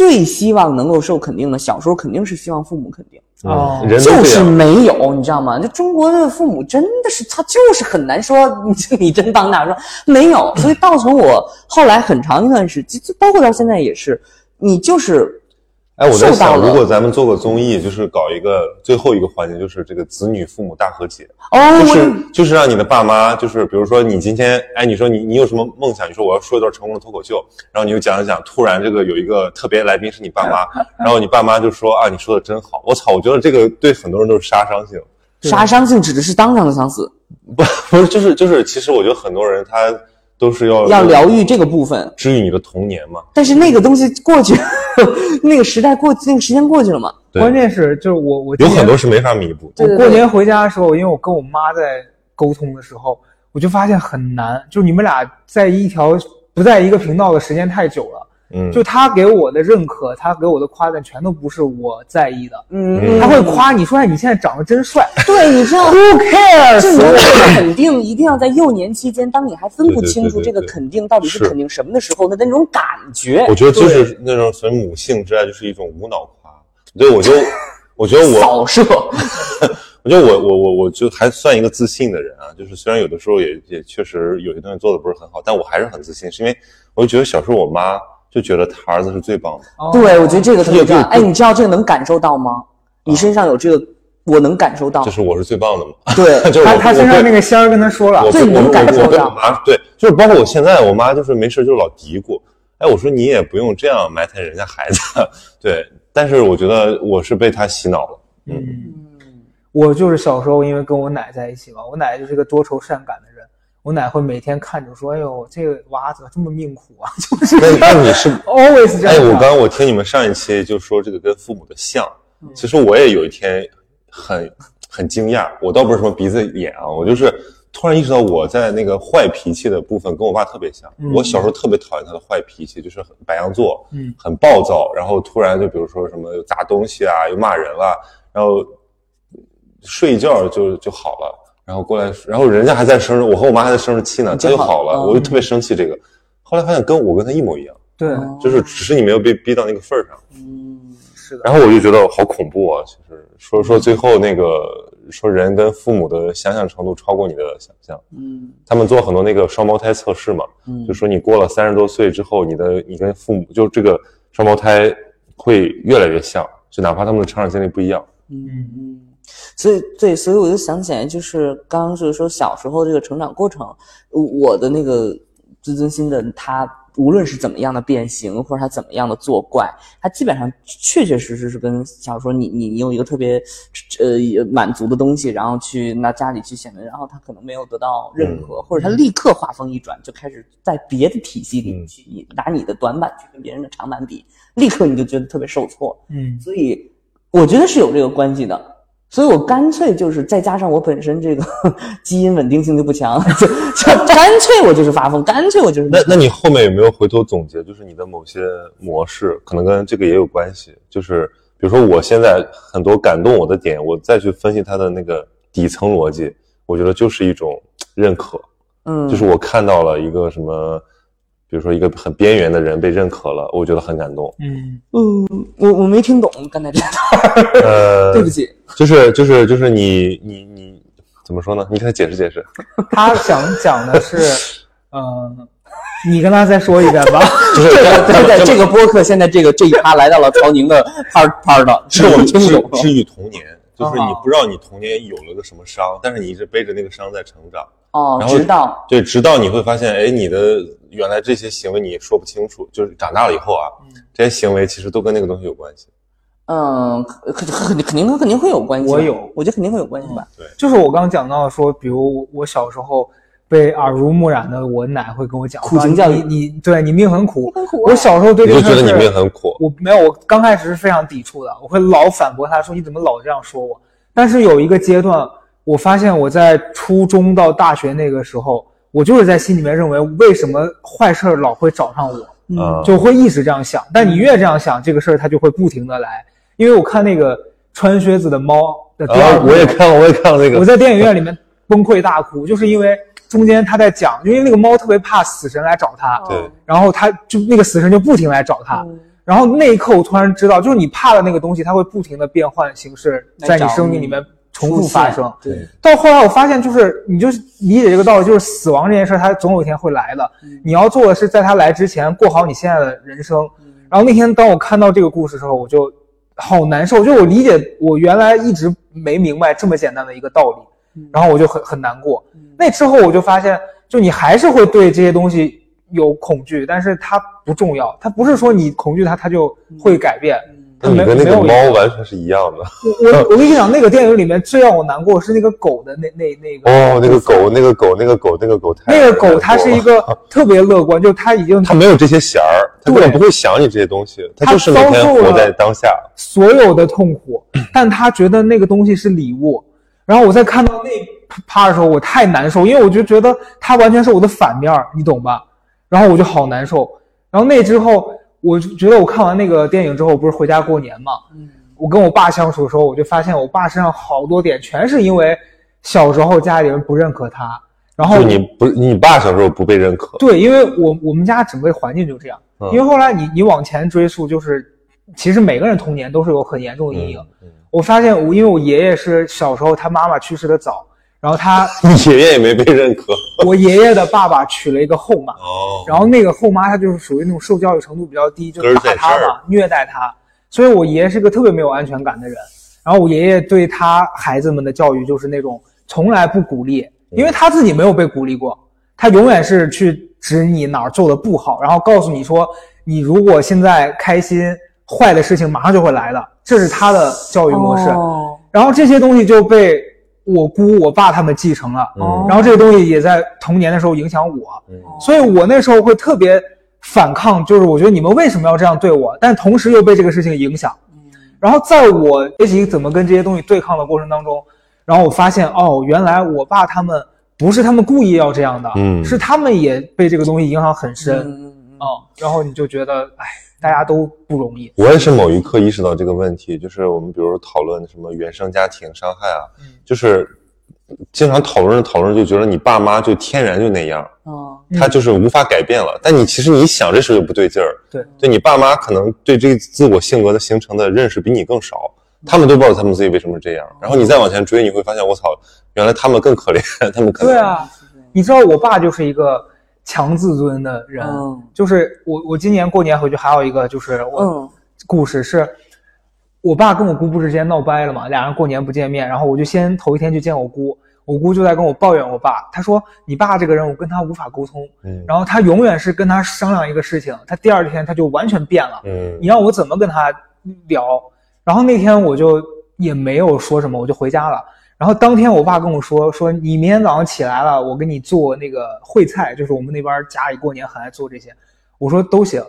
最希望能够受肯定的，小时候肯定是希望父母肯定。哦就是。没有，你知道吗？就中国的父母真的是，他就是很难说你你真当大说没有，所以造成我后来很长一段时间，就包括到现在也是，你就是哎，我在想，如果咱们做个综艺，就是搞一个最后一个环节，就是这个子女父母大和解，哦，就是就是让你的爸妈，就是比如说你今天，哎，你说你你有什么梦想？你说我要说一段成功的脱口秀，然后你就讲一讲，突然这个有一个特别来宾是你爸妈，然后你爸妈就说啊，你说的真好，我操，我觉得这个对很多人都是杀伤性，杀伤性指的是当场的想死，不不是就是就是，其实我觉得很多人他都是要要疗愈这个部分，治愈你的童年嘛，但是那个东西过去，那个时代过，那个时间过去了嘛，对。关键是就是我我有很多是没法弥补。我过年回家的时候，因为我跟我妈在沟通的时候，我就发现很难，就你们俩在一条不在一个频道的时间太久了。嗯，就他给我的认可，他给我的夸赞，全都不是我在意的。嗯，他会夸你说：“哎，你现在长得真帅。对，你知道。”Who 就 cares？你说这个肯定一定要在幼年期间，当你还分不清楚这个肯定到底是是肯定什么的时候，的那种感觉我，觉得就是那种所谓母性之爱，就是一种无脑夸。对，我就 我觉得我扫射。我觉得我我我我就还算一个自信的人啊，就是虽然有的时候也也确实有些东西做的不是很好，但我还是很自信，是因为我就觉得小时候我妈就觉得他儿子是最棒的。哦。对，我觉得这个特别重要。哎，你知道这个能感受到吗？你身上有这个，我能感受到。就。是我是最棒的嘛，对，就是我她她身上那个个仙儿跟他说了。我，最能感受到。我妈对，就是包括我现在我妈就是没事就老嘀咕，哎，我说你也不用这样埋汰人家孩子，对，但是我觉得我是被他洗脑了，嗯，我就是小时候因为跟我奶在一起嘛，我奶就是个多愁善感的人，我奶会每天看着说：“哎呦，这个娃怎么这么命苦啊？” 就是那那你是 always 这样哎，我刚刚我听你们上一期就说这个跟父母的像，其实我也有一天很很惊讶，我倒不是什么鼻子眼啊，我就是突然意识到我在那个坏脾气的部分跟我爸特别像。嗯我小时候特别讨厌他的坏脾气，就是很白羊座，嗯，很暴躁，然后突然就比如说什么又砸东西啊，又骂人了，然后睡一觉就就好了。然后过来，然后人家还在生日，我和我妈还在生日气呢，他就好了，嗯我就特别生气这个。后来发现跟我跟他一模一样。对，就是只是你没有被逼到那个份儿上。嗯，是的，然后我就觉得好恐怖啊！就是说说最后那个说人跟父母的相像程度超过你的想象。嗯他们做很多那个双胞胎测试嘛，嗯就说你过了三十多岁之后，你的你跟父母就这个双胞胎会越来越像，就哪怕他们的成长经历不一样。嗯嗯，所以对，所以我就想起来，就是刚刚就是说小时候这个成长过程，我的那个自尊心的他，无论是怎么样的变形，或者他怎么样的作怪，他基本上确确实实是跟小时候你你你有一个特别呃满足的东西，然后去拿家里去显摆，然后他可能没有得到认可，或者他立刻画风一转，就开始在别的体系里嗯去拿你的短板去跟别人的长板比，立刻你就觉得特别受挫。嗯，所以我觉得是有这个关系的。所以我干脆就是再加上我本身这个 基因稳定性就不强，就就干脆我就是发疯，干脆我就是那那你后面有没有回头总结，就是你的某些模式可能跟这个也有关系？就是比如说我现在很多感动我的点，我再去分析它的那个底层逻辑，我觉得就是一种认可。嗯，就是我看到了一个什么，比如说一个很边缘的人被认可了，我觉得很感动。嗯，嗯，我我没听懂刚才这段，呃，对不，起，就是就是就是你你你怎么说呢？你给他解释解释。他想讲的是，嗯，你跟他再说一遍吧。就是这个对对，这这个播客现在这个这一趴来到了曹宁的 part part 的，是我听治懂。治愈童年，就是你哦不知道你童年有了个什么伤，但是你一直背着那个伤在成长。哦，然后直到，对，直到你会发现，哎，你的原来这些行为你也说不清楚，就是长大了以后啊，这些行为其实都跟那个东西有关系。嗯，肯肯肯定肯定肯定会有关系。我有我觉得肯定会有关系吧。对就是我刚讲到说，比如我小时候被耳濡目染的，我奶会跟我讲，说苦情教育你你对你命很苦。很苦啊我小时候对你就觉得你这个事儿是命很苦，我没有，我刚开始是非常抵触的，我会老反驳他说你怎么老这样说我。但是有一个阶段，我发现我在初中到大学那个时候，我就是在心里面认为，为什么坏事儿老会找上我，嗯，就会一直这样想。但你越这样想，这个事儿它就会不停的来。因为我看那个穿靴子的猫的第二我也看了，我也看了那个，我在电影院里面崩溃大哭，就是因为中间他在讲，因为那个猫特别怕死神来找他，对然后他就那个死神就不停来找他，然后那一刻我突然知道，就是你怕的那个东西，它会不停的变换形式，在你生命里面重复发生。对，到后来我发现，就是你就是理解这个道理，就是死亡这件事，它总有一天会来的。你要做的是在它来之前过好你现在的人生。然后那天当我看到这个故事的时候，我就好难受，就我理解我原来一直没明白这么简单的一个道理，然后我就很很难过。那之后我就发现，就你还是会对这些东西有恐惧，但是它不重要，它不是说你恐惧它，它就会改变。你跟那个猫完全是一样的。我我我跟你讲，那个电影里面最让我难过是那个狗的那那那个哦，那个狗，那个狗，那个狗，那个狗太那个狗，它是一个 特别乐观，就是它已经它没有这些弦儿，它根本对不会想你这些东西，它它就是每天活在当下。所有的痛苦，但他觉得那个东西是礼物。然后我在看到那趴的时候，我太难受，因为我就觉得它完全是我的反面儿，你懂吧？然后我就好难受。然后那之后，我就觉得我看完那个电影之后，不是回家过年嘛？嗯我跟我爸相处的时候，我就发现我爸身上好多点全是因为小时候家里人不认可他，然后就你不，你爸小时候不被认可，对，因为我我们家整个环境就这样。嗯因为后来你你往前追溯，就是其实每个人童年都是有很严重的阴影。嗯我发现我因为我爷爷是小时候他妈妈去世的早，然后他 你爷爷也没被认可。我爷爷的爸爸娶了一个后妈，哦，然后那个后妈她就是属于那种受教育程度比较低，就打他在这儿嘛，虐待他。所以我爷爷是个特别没有安全感的人。然后我爷爷对他孩子们的教育就是那种从来不鼓励，因为他自己没有被鼓励过，他永远是去指你哪儿做的不好，然后告诉你说你如果现在开心，坏的事情马上就会来的，这是他的教育模式。哦然后这些东西就被我姑、我爸他们继承了，嗯然后这个东西也在童年的时候影响我，嗯所以我那时候会特别反抗，就是我觉得你们为什么要这样对我？但同时又被这个事情影响。然后在我学习怎么跟这些东西对抗的过程当中，然后我发现哦，原来我爸他们不是他们故意要这样的，嗯是他们也被这个东西影响很深，嗯嗯嗯，然后你就觉得哎，大家都不容易，我也是某一刻意识到这个问题，就是我们比如讨论什么原生家庭伤害啊，嗯。就是经常讨论着讨论着就觉得你爸妈就天然就那样，哦。他就是无法改变了。但你其实你想这事就不对劲儿，对，对你爸妈可能对这个自我性格的形成的认识比你更少，他们都不知道他们自己为什么这样。然后你再往前追，你会发现我操，原来他们更可怜，他们可能对啊，你知道我爸就是一个强自尊的人，嗯。就是我我今年过年回去还有一个就是我、嗯。故事是，我爸跟我姑不之间闹掰了嘛，俩人过年不见面，然后我就先头一天去见我姑，我姑就在跟我抱怨我爸，她说你爸这个人我跟他无法沟通，嗯。然后他永远是跟他商量一个事情，他第二天他就完全变了，嗯。你让我怎么跟他聊？然后那天我就也没有说什么，我就回家了。然后当天我爸跟我说说你明天早上起来了，我给你做那个烩菜，就是我们那边家里过年很爱做这些。我说都行。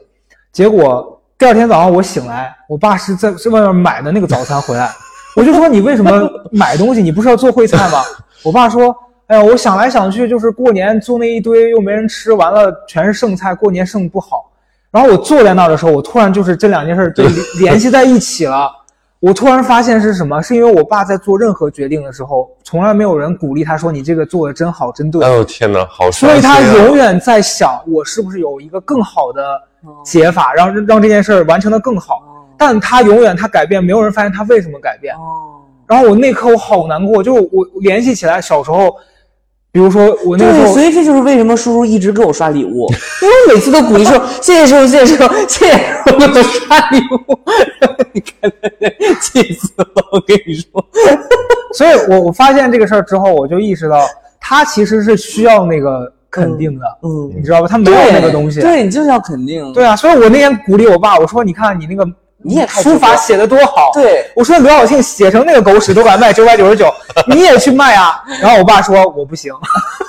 结果第二天早上我醒来，我爸是在在外面买的那个早餐回来，我就说你为什么买东西？你不是要做烩菜吗？我爸说，哎呀，我想来想去，就是过年做那一堆又没人吃，完了全是剩菜，过年剩不好。然后我坐在那儿的时候，我突然就是这两件事就联系在一起了。我突然发现是什么？是因为我爸在做任何决定的时候，从来没有人鼓励他说你这个做的真好，真对。哎呦天哪，好帅所以他永远在想，我是不是有一个更好的解法，让让这件事儿完成的更好。但他永远他改变，没有人发现他为什么改变。哦，然后我那刻我好难过，就我联系起来小时候，比如说我那个时对，候所以这就是为什么叔叔一直给我刷礼物，因为我每次都鼓励说 谢谢叔叔，谢谢叔叔，谢谢叔叔给我刷礼物，你看，气死了！我跟你说，所以我我发现这个事儿之后，我就意识到他其实是需要那个肯定的，嗯，你知道吧？他没有那个东西。对你就是要肯定，对啊，所以我那天鼓励我爸，我说你看你那个你也太书法写的多好。对，我说刘晓庆写成那个狗屎都敢卖九百九十九，你也去卖啊？然后我爸说我不行，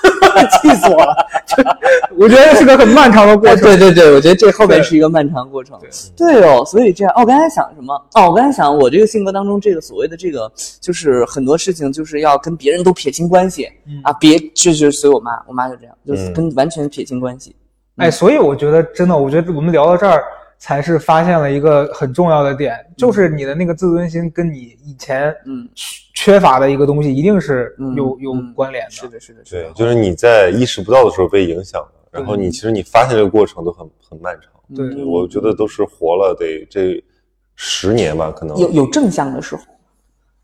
气死我了。就 我觉得是个很漫长的过程。对对对，我觉得这后面是一个漫长过程。对哦，所以这样哦，我刚才想什么？哦，我刚才想我这个性格当中，这个所谓的这个，就是很多事情就是要跟别人都撇清关系、啊，别就是随我妈，我妈就这样，就跟完全撇清关系。哎，所以我觉得真的，我觉得我们聊到这儿，才是发现了一个很重要的点，就是你的那个自尊心跟你以前嗯缺乏的一个东西，一定是嗯有有嗯关联的。是的，是的，是的，，对就是你在意识不到的时候被影响了，然后你其实你发现这个过程都很很漫长。对嗯我觉得都是活了得这十年吧，可能有有正向的时候，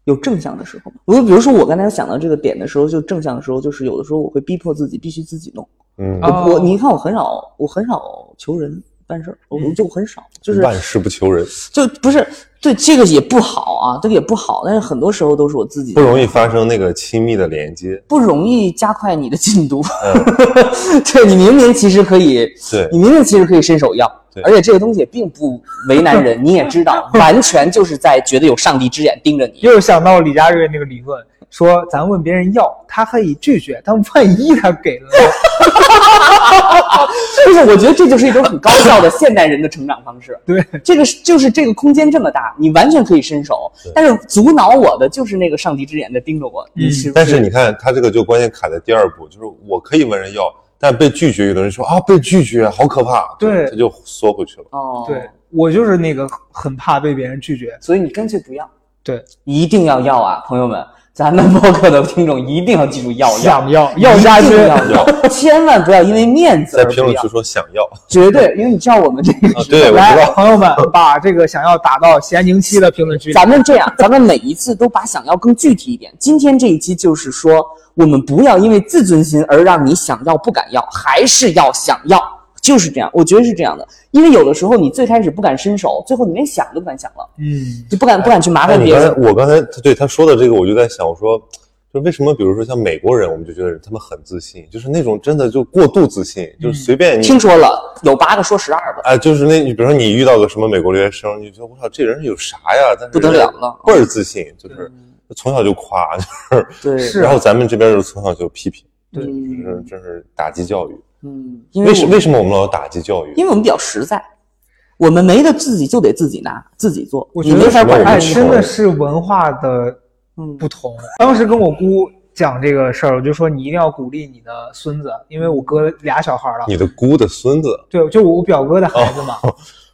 有正向的时候。如果比如说我刚才想到这个点的时候，就正向的时候，就是有的时候我会逼迫自己必须自己弄。嗯，我你看我很少，我很少求人办事儿，我们就很少，就是办事不求人，就不是对这个也不好啊，这个也不好。但是很多时候都是我自己不容易发生那个亲密的连接。不容易加快你的进度。嗯，对你明明其实可以，对你明明其实可以伸手要，对而且这个东西也并不为难人，你也知道，完全就是在觉得有上帝之眼盯着你。又想到李佳瑞那个理论，说咱问别人要，他可以拒绝，但万一他给了呢？就是我觉得这就是一种很高效的现代人的成长方式。对，这个是就是这个空间这么大，你完全可以伸手，但是阻挠我的就是那个上帝之眼在盯着我。嗯但是你看他这个就关键卡在第二步，就是我可以问人要，但被拒绝，有的人说啊被拒绝好可怕，对他就缩回去了。哦，对，我就是那个很怕被别人拒绝。所以你干脆不要，对，一定要要啊，朋友们，咱们播客的听众一定要记住要要想要要下去一定要要，千万不要因为面子在而不要评论区，说想要，绝对，因为你知道我们这个啊对我知来，道。朋友们，把这个想要打到咸宁期的评论区。咱们这样，咱们每一次都把想要更具体一点。今天这一期就是说，我们不要因为自尊心而让你想要不敢要，还是要想要，就是这样。我觉得是这样的，因为有的时候你最开始不敢伸手，最后你连想都不敢想了，嗯，就不敢不敢去麻烦别人。我刚才对他说的这个，我就在想，我说，就为什么，比如说像美国人，我们就觉得他们很自信，就是那种真的就过度自信，就是随便你听说了，有八个说十二个，哎，就是那，你比如说你遇到个什么美国留学生，你就觉得我操，这人有啥呀？但是不得了了倍儿自信，就是从小就夸，就是，对，是然后咱们这边就从小就批评，对嗯就是真是打击教育。嗯，因为为什为什么我们老要打击教育？因为我们比较实在，我们没的自己就得自己拿，自己做，我觉得你没法管什么哎，真的是文化的嗯不同。当时跟我姑讲这个事儿，我就说你一定要鼓励你的孙子，因为我哥俩小孩了，你的姑的孙子，对，就我表哥的孩子嘛。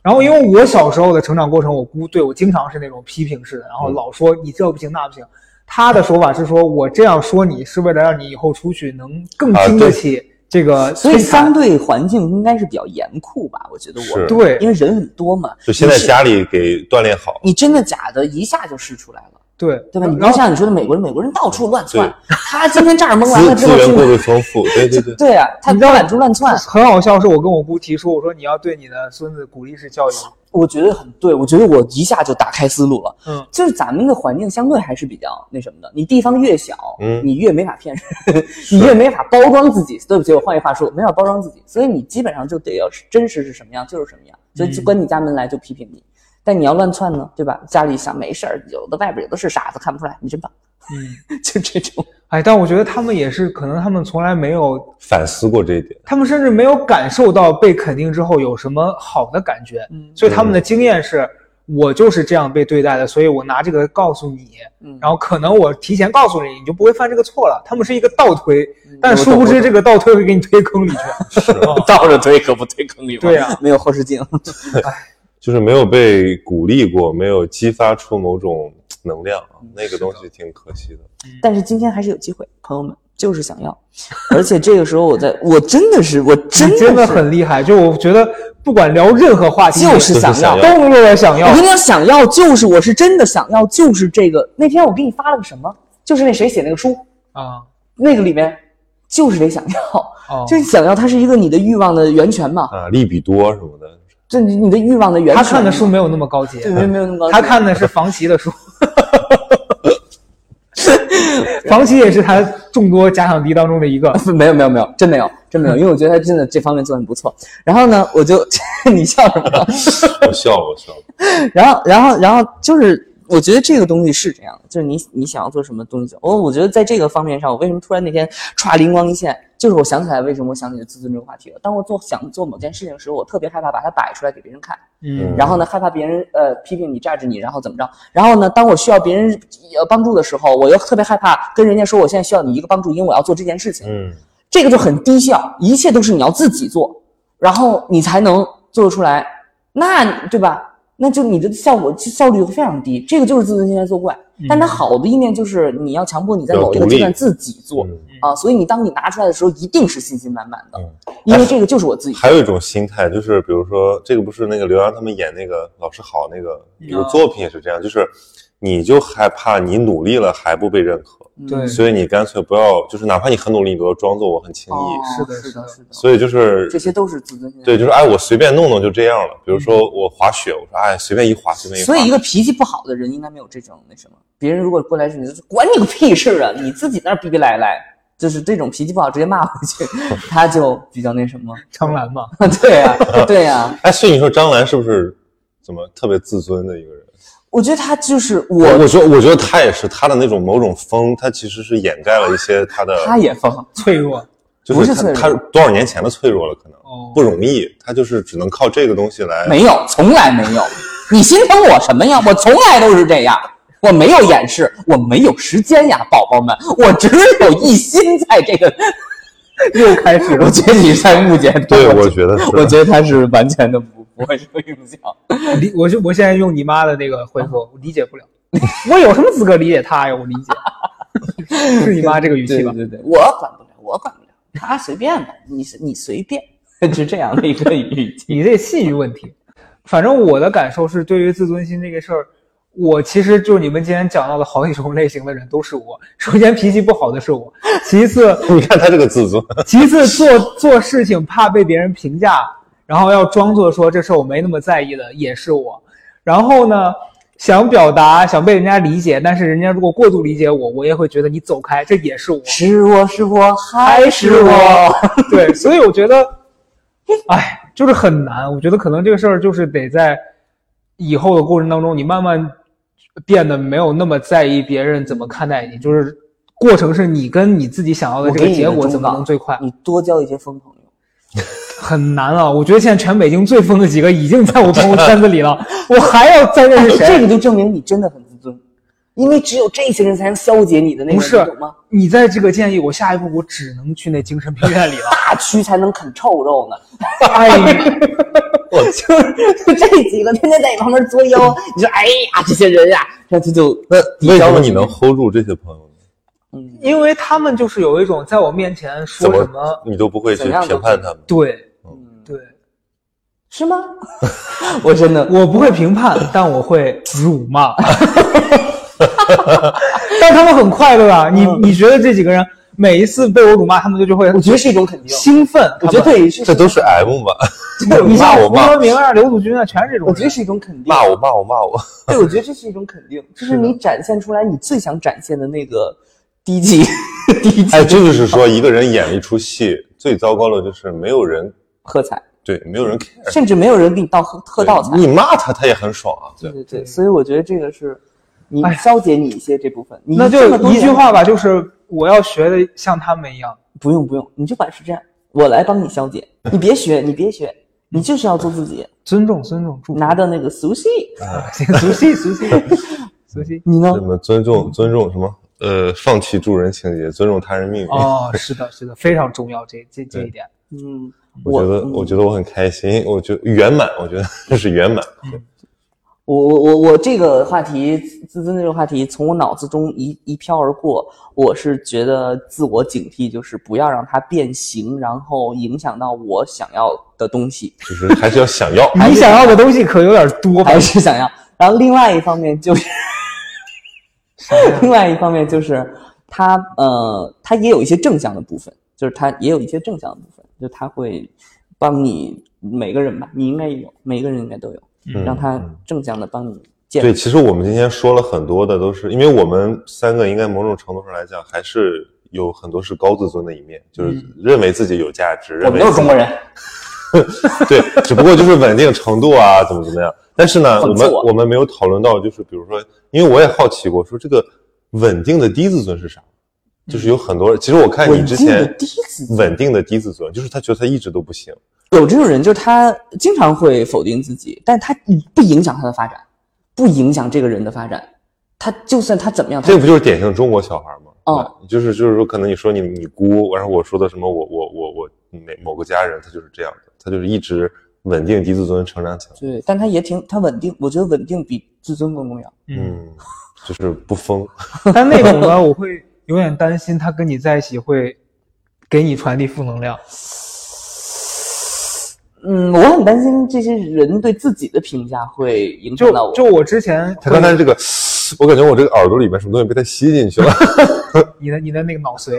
然后因为我小时候的成长过程，我姑对我经常是那种批评式的，然后嗯老说你这不行那不行。他的说法是说我这样说你是为了让你以后出去能更啊经得对起这个所以。相对环境应该是比较严酷吧？我觉得我对因为人很多嘛，就先在家里给锻炼好。你真的假的，一下就试出来了，对对吧？你不然后像你说的美国人，美国人到处乱窜，他今天这儿蒙完了之后去资源过于丰富，对对对，对啊，他到处乱窜，很好笑，是我跟我姑提出，我说你要对你的孙子鼓励式教育。我觉得很对，我觉得我一下就打开思路了。嗯，就是咱们的环境相对还是比较那什么的，你地方越小，嗯你越没法骗人，你越没法包装自己。对不起，我换一话说，没法包装自己，所以你基本上就得要是真实是什么样就是什么样，所以就关你家门来就批评你。但你要乱窜呢，对吧？家里想没事儿，有的外边有的是傻子，看不出来，你真棒，嗯，就这种。哎，但我觉得他们也是，可能他们从来没有，反思过这一点。他们甚至没有感受到被肯定之后有什么好的感觉，嗯所以他们的经验是。我就是这样被对待的，所以我拿这个告诉你，嗯然后可能我提前告诉你，你就不会犯这个错了。他们是一个倒推，嗯但殊不知这个倒推会给你推坑里去。倒着推可不推坑里吗？对呀没有后视镜。就是没有被鼓励过，没有激发出某种能量啊，那个东西挺可惜的。但是今天还是有机会，朋友们就是想要，而且这个时候我在，我真的是，我真的真的很厉害，就我觉得不管聊任何话题，就是想要。都是想要。都能做到想要我。跟你讲，想要就是我是真的想要，就是这个。那天我给你发了个什么？就是那谁写那个书，啊。那个里面就是得想要，哦，就是想要，它是一个你的欲望的源泉嘛，啊，利比多什么的，这你你的欲望的源泉。他看的书没有那么高级，对没有没有那么高级，他看的是房琪的书。房琪也是他众多假想敌当中的一个。没有没有没有，真没有真没有，因为我觉得他真的这方面做的很不错。然后呢，我就 你笑什么？我笑了，我笑了。然后然后然后就是。我觉得这个东西是这样的，就是你你想要做什么东西，我我觉得在这个方面上，我为什么突然那天歘灵光一现，就是我想起来为什么我想起了自尊这个话题了。当我做想做某件事情的时候，我特别害怕把它摆出来给别人看，嗯然后呢，害怕别人呃批评你、榨制你，然后怎么着？然后呢，当我需要别人呃帮助的时候，我又特别害怕跟人家说我现在需要你一个帮助，因为我要做这件事情。嗯，这个就很低效，一切都是你要自己做，然后你才能做得出来，那对吧？那就你的效果效率会非常低，这个就是自尊心在作怪。但它好的一面就是你要强迫你在某一个阶段自己做嗯啊，所以你当你拿出来的时候，一定是信心满满的，嗯因为这个就是我自己。还有一种心态，就是比如说，这个不是那个刘洋他们演那个老师好那个嗯有个作品也是这样，就是你就害怕你努力了还不被认可，对所以你干脆不要，就是哪怕你很努力，你都要装作我很轻易。哦是的是的是是的，所以就是这些都是自尊心。对，就是哎，我随便弄弄就这样了。比如说我滑雪，我说哎，随便一滑，随便一滑。所以一个脾气不好的人应该没有这种那什么。别人如果过来是你管你个屁事啊，你自己那儿逼逼赖赖，就是这种脾气不好直接骂回去，他就比较那什么。张兰嘛，对呀、对呀、哎，所以你说张兰是不是怎么特别自尊的一个人？我觉得他就是我我，觉得我觉得他也是他的那种某种疯，他其实是掩盖了一些他的，他也疯，脆弱。就是他不是他多少年前的脆弱了，可能哦不容易，他就是只能靠这个东西来。没有，从来没有。你心疼我什么呀？我从来都是这样，我没有掩饰，我没有时间呀，宝宝们，我只有一心在这个。又开始了我，觉得你是在误解他，对，我我觉得是。我觉得他是完全的不不会受影响。理我就 我现在用你妈的那个回复，我理解不了。我有什么资格理解他呀？我理解，是你妈这个语气吧？对对对，我管不了，我管不了，他随便吧，你是你随便，是这样的一个语气。你这信誉问题。反正我的感受是，对于自尊心这个事儿，我其实就是你们今天讲到的好几种类型的人都是我。首先脾气不好的是我，其次你看他这个自尊，其次做做事情怕被别人评价，然后要装作说这事儿我没那么在意的也是我。然后呢，想表达想被人家理解，但是人家如果过度理解我，我也会觉得你走开，这也是我。是我是我还是我？对，所以我觉得，哎，就是很难。我觉得可能这个事儿就是得在以后的过程当中，你慢慢变得没有那么在意别人怎么看待你，就是过程是你跟你自己想要的这个结果怎么能最快？你多交一些疯朋友。很难啊！我觉得现在全北京最疯的几个已经在我朋友圈子里了，我还要再认识谁这？个就证明你真的很自尊，因为只有这些人才能消解你的那个，不是你懂吗？你在这个建议，我下一步我只能去那精神病院里了。大区才能啃臭肉呢。哎，就是就这几个天天在你旁边作妖，你说哎呀这些人呀、然后他就那为什么你你能 hold 住这些朋友呢？嗯因为他们就是有一种在我面前说什么，你都不会去评判他们？对嗯对，是吗？我真的我不会评判，但我会辱骂。但他们很快乐啊！你你觉得这几个人每一次被我辱骂，他们就就会我觉得是一种肯定，兴奋。我觉得对是，这都是 M 吧？你像胡骂我骂德明啊、刘祖军啊，全是这种。我觉得是一种肯定。骂我骂我骂我，对，我觉得这是一种肯定，就是你展现出来你最想展现的那个低级 低级哎，这就是说一个人演一出戏，最糟糕的就是没有人喝彩，对，没有人 care，甚至没有人给你倒喝喝倒彩。你骂他，他也很爽啊。对，对对对，所以我觉得这个是你哎消解你一些这部分。你那就一句话吧，就是我要学的像他们一样。不用不用，你就把是这样，我来帮你消解。你别学，你别学，你就是要做自己，尊重，尊重，拿到那个熟悉。熟悉，熟悉，熟悉。你呢什？么尊重尊重什么？呃，放弃助人情节，尊重他人命运。哦，是的，是的，非常重要，这这这一点。嗯，我觉得，嗯我觉得我很开心，我觉得圆满，我觉得这是圆满。我我我我这个话题自尊这个话题从我脑子中一一飘而过，我是觉得自我警惕，就是不要让它变形，然后影响到我想要的东西，就是还是要想要。你想要的东西可有点多吧还？是想要。然后另外一方面就是，另外一方面就是他呃，他也有一些正向的部分，就是他也有一些正向的部分，就他会帮你每个人吧，你应该也有，每个人应该都有，嗯让他正向的帮你见对，其实我们今天说了很多的，都是因为我们三个应该某种程度上来讲，还是有很多是高自尊的一面，就是认为自己有价值，嗯我们都是中国人，对，只不过就是稳定程度啊，怎么怎么样。但是呢，我们我我们没有讨论到，就是比如说，因为我也好奇过，说这个稳定的低自尊是啥？就是有很多人，其实我看你之稳定的前低自尊稳定的低自尊，就是他觉得他一直都不行。有这种人，就是他经常会否定自己，但他不影响他的发展，不影响这个人的发展。他就算他怎么样，他这不就是典型的中国小孩吗？哦啊，就是就是说，可能你说你你姑，然后我说的什么我我我我哪某个家人，他就是这样的，他就是一直稳定低自尊成长起来。对，但他也挺他稳定，我觉得稳定比自尊更重要。嗯，就是不疯。但那种呢，我会永远担心他跟你在一起会给你传递负能量。嗯，我很担心这些人对自己的评价会影响到我。就就我之前他刚才这个，我感觉我这个耳朵里面什么东西被他吸进去了。你的你的那个脑髓，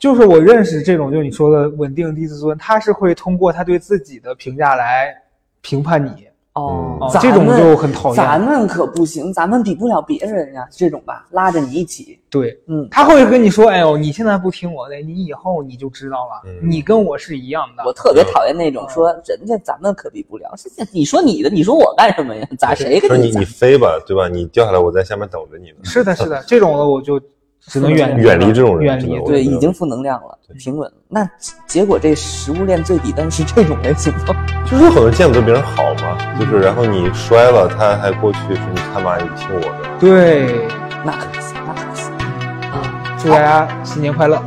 就是我认识这种，就是你说的稳定低自尊，他是会通过他对自己的评价来评判你。哦嗯，这种就很讨厌咱们可不行，咱们比不了别人呀，这种吧，拉着你一起。对，嗯，他会跟你说：“哎呦，你现在不听我的，你以后你就知道了，嗯你跟我是一样的。”我特别讨厌那种说人家咱们可比不了，现在你说你的，你说我干什么呀？咋谁跟咋说你你？飞吧，对吧？你掉下来，我在下面等着你呢。是的，是的，这种的我就只能远远离这种人远离对，已经负能量了，平稳了。那结果这食物链最底端是这种类型的。就是有很多人见不得别人好嘛，就是然后你摔了，他还过去说你看嘛，你听我的。对，那可不行，那可不行。祝大家新年快乐。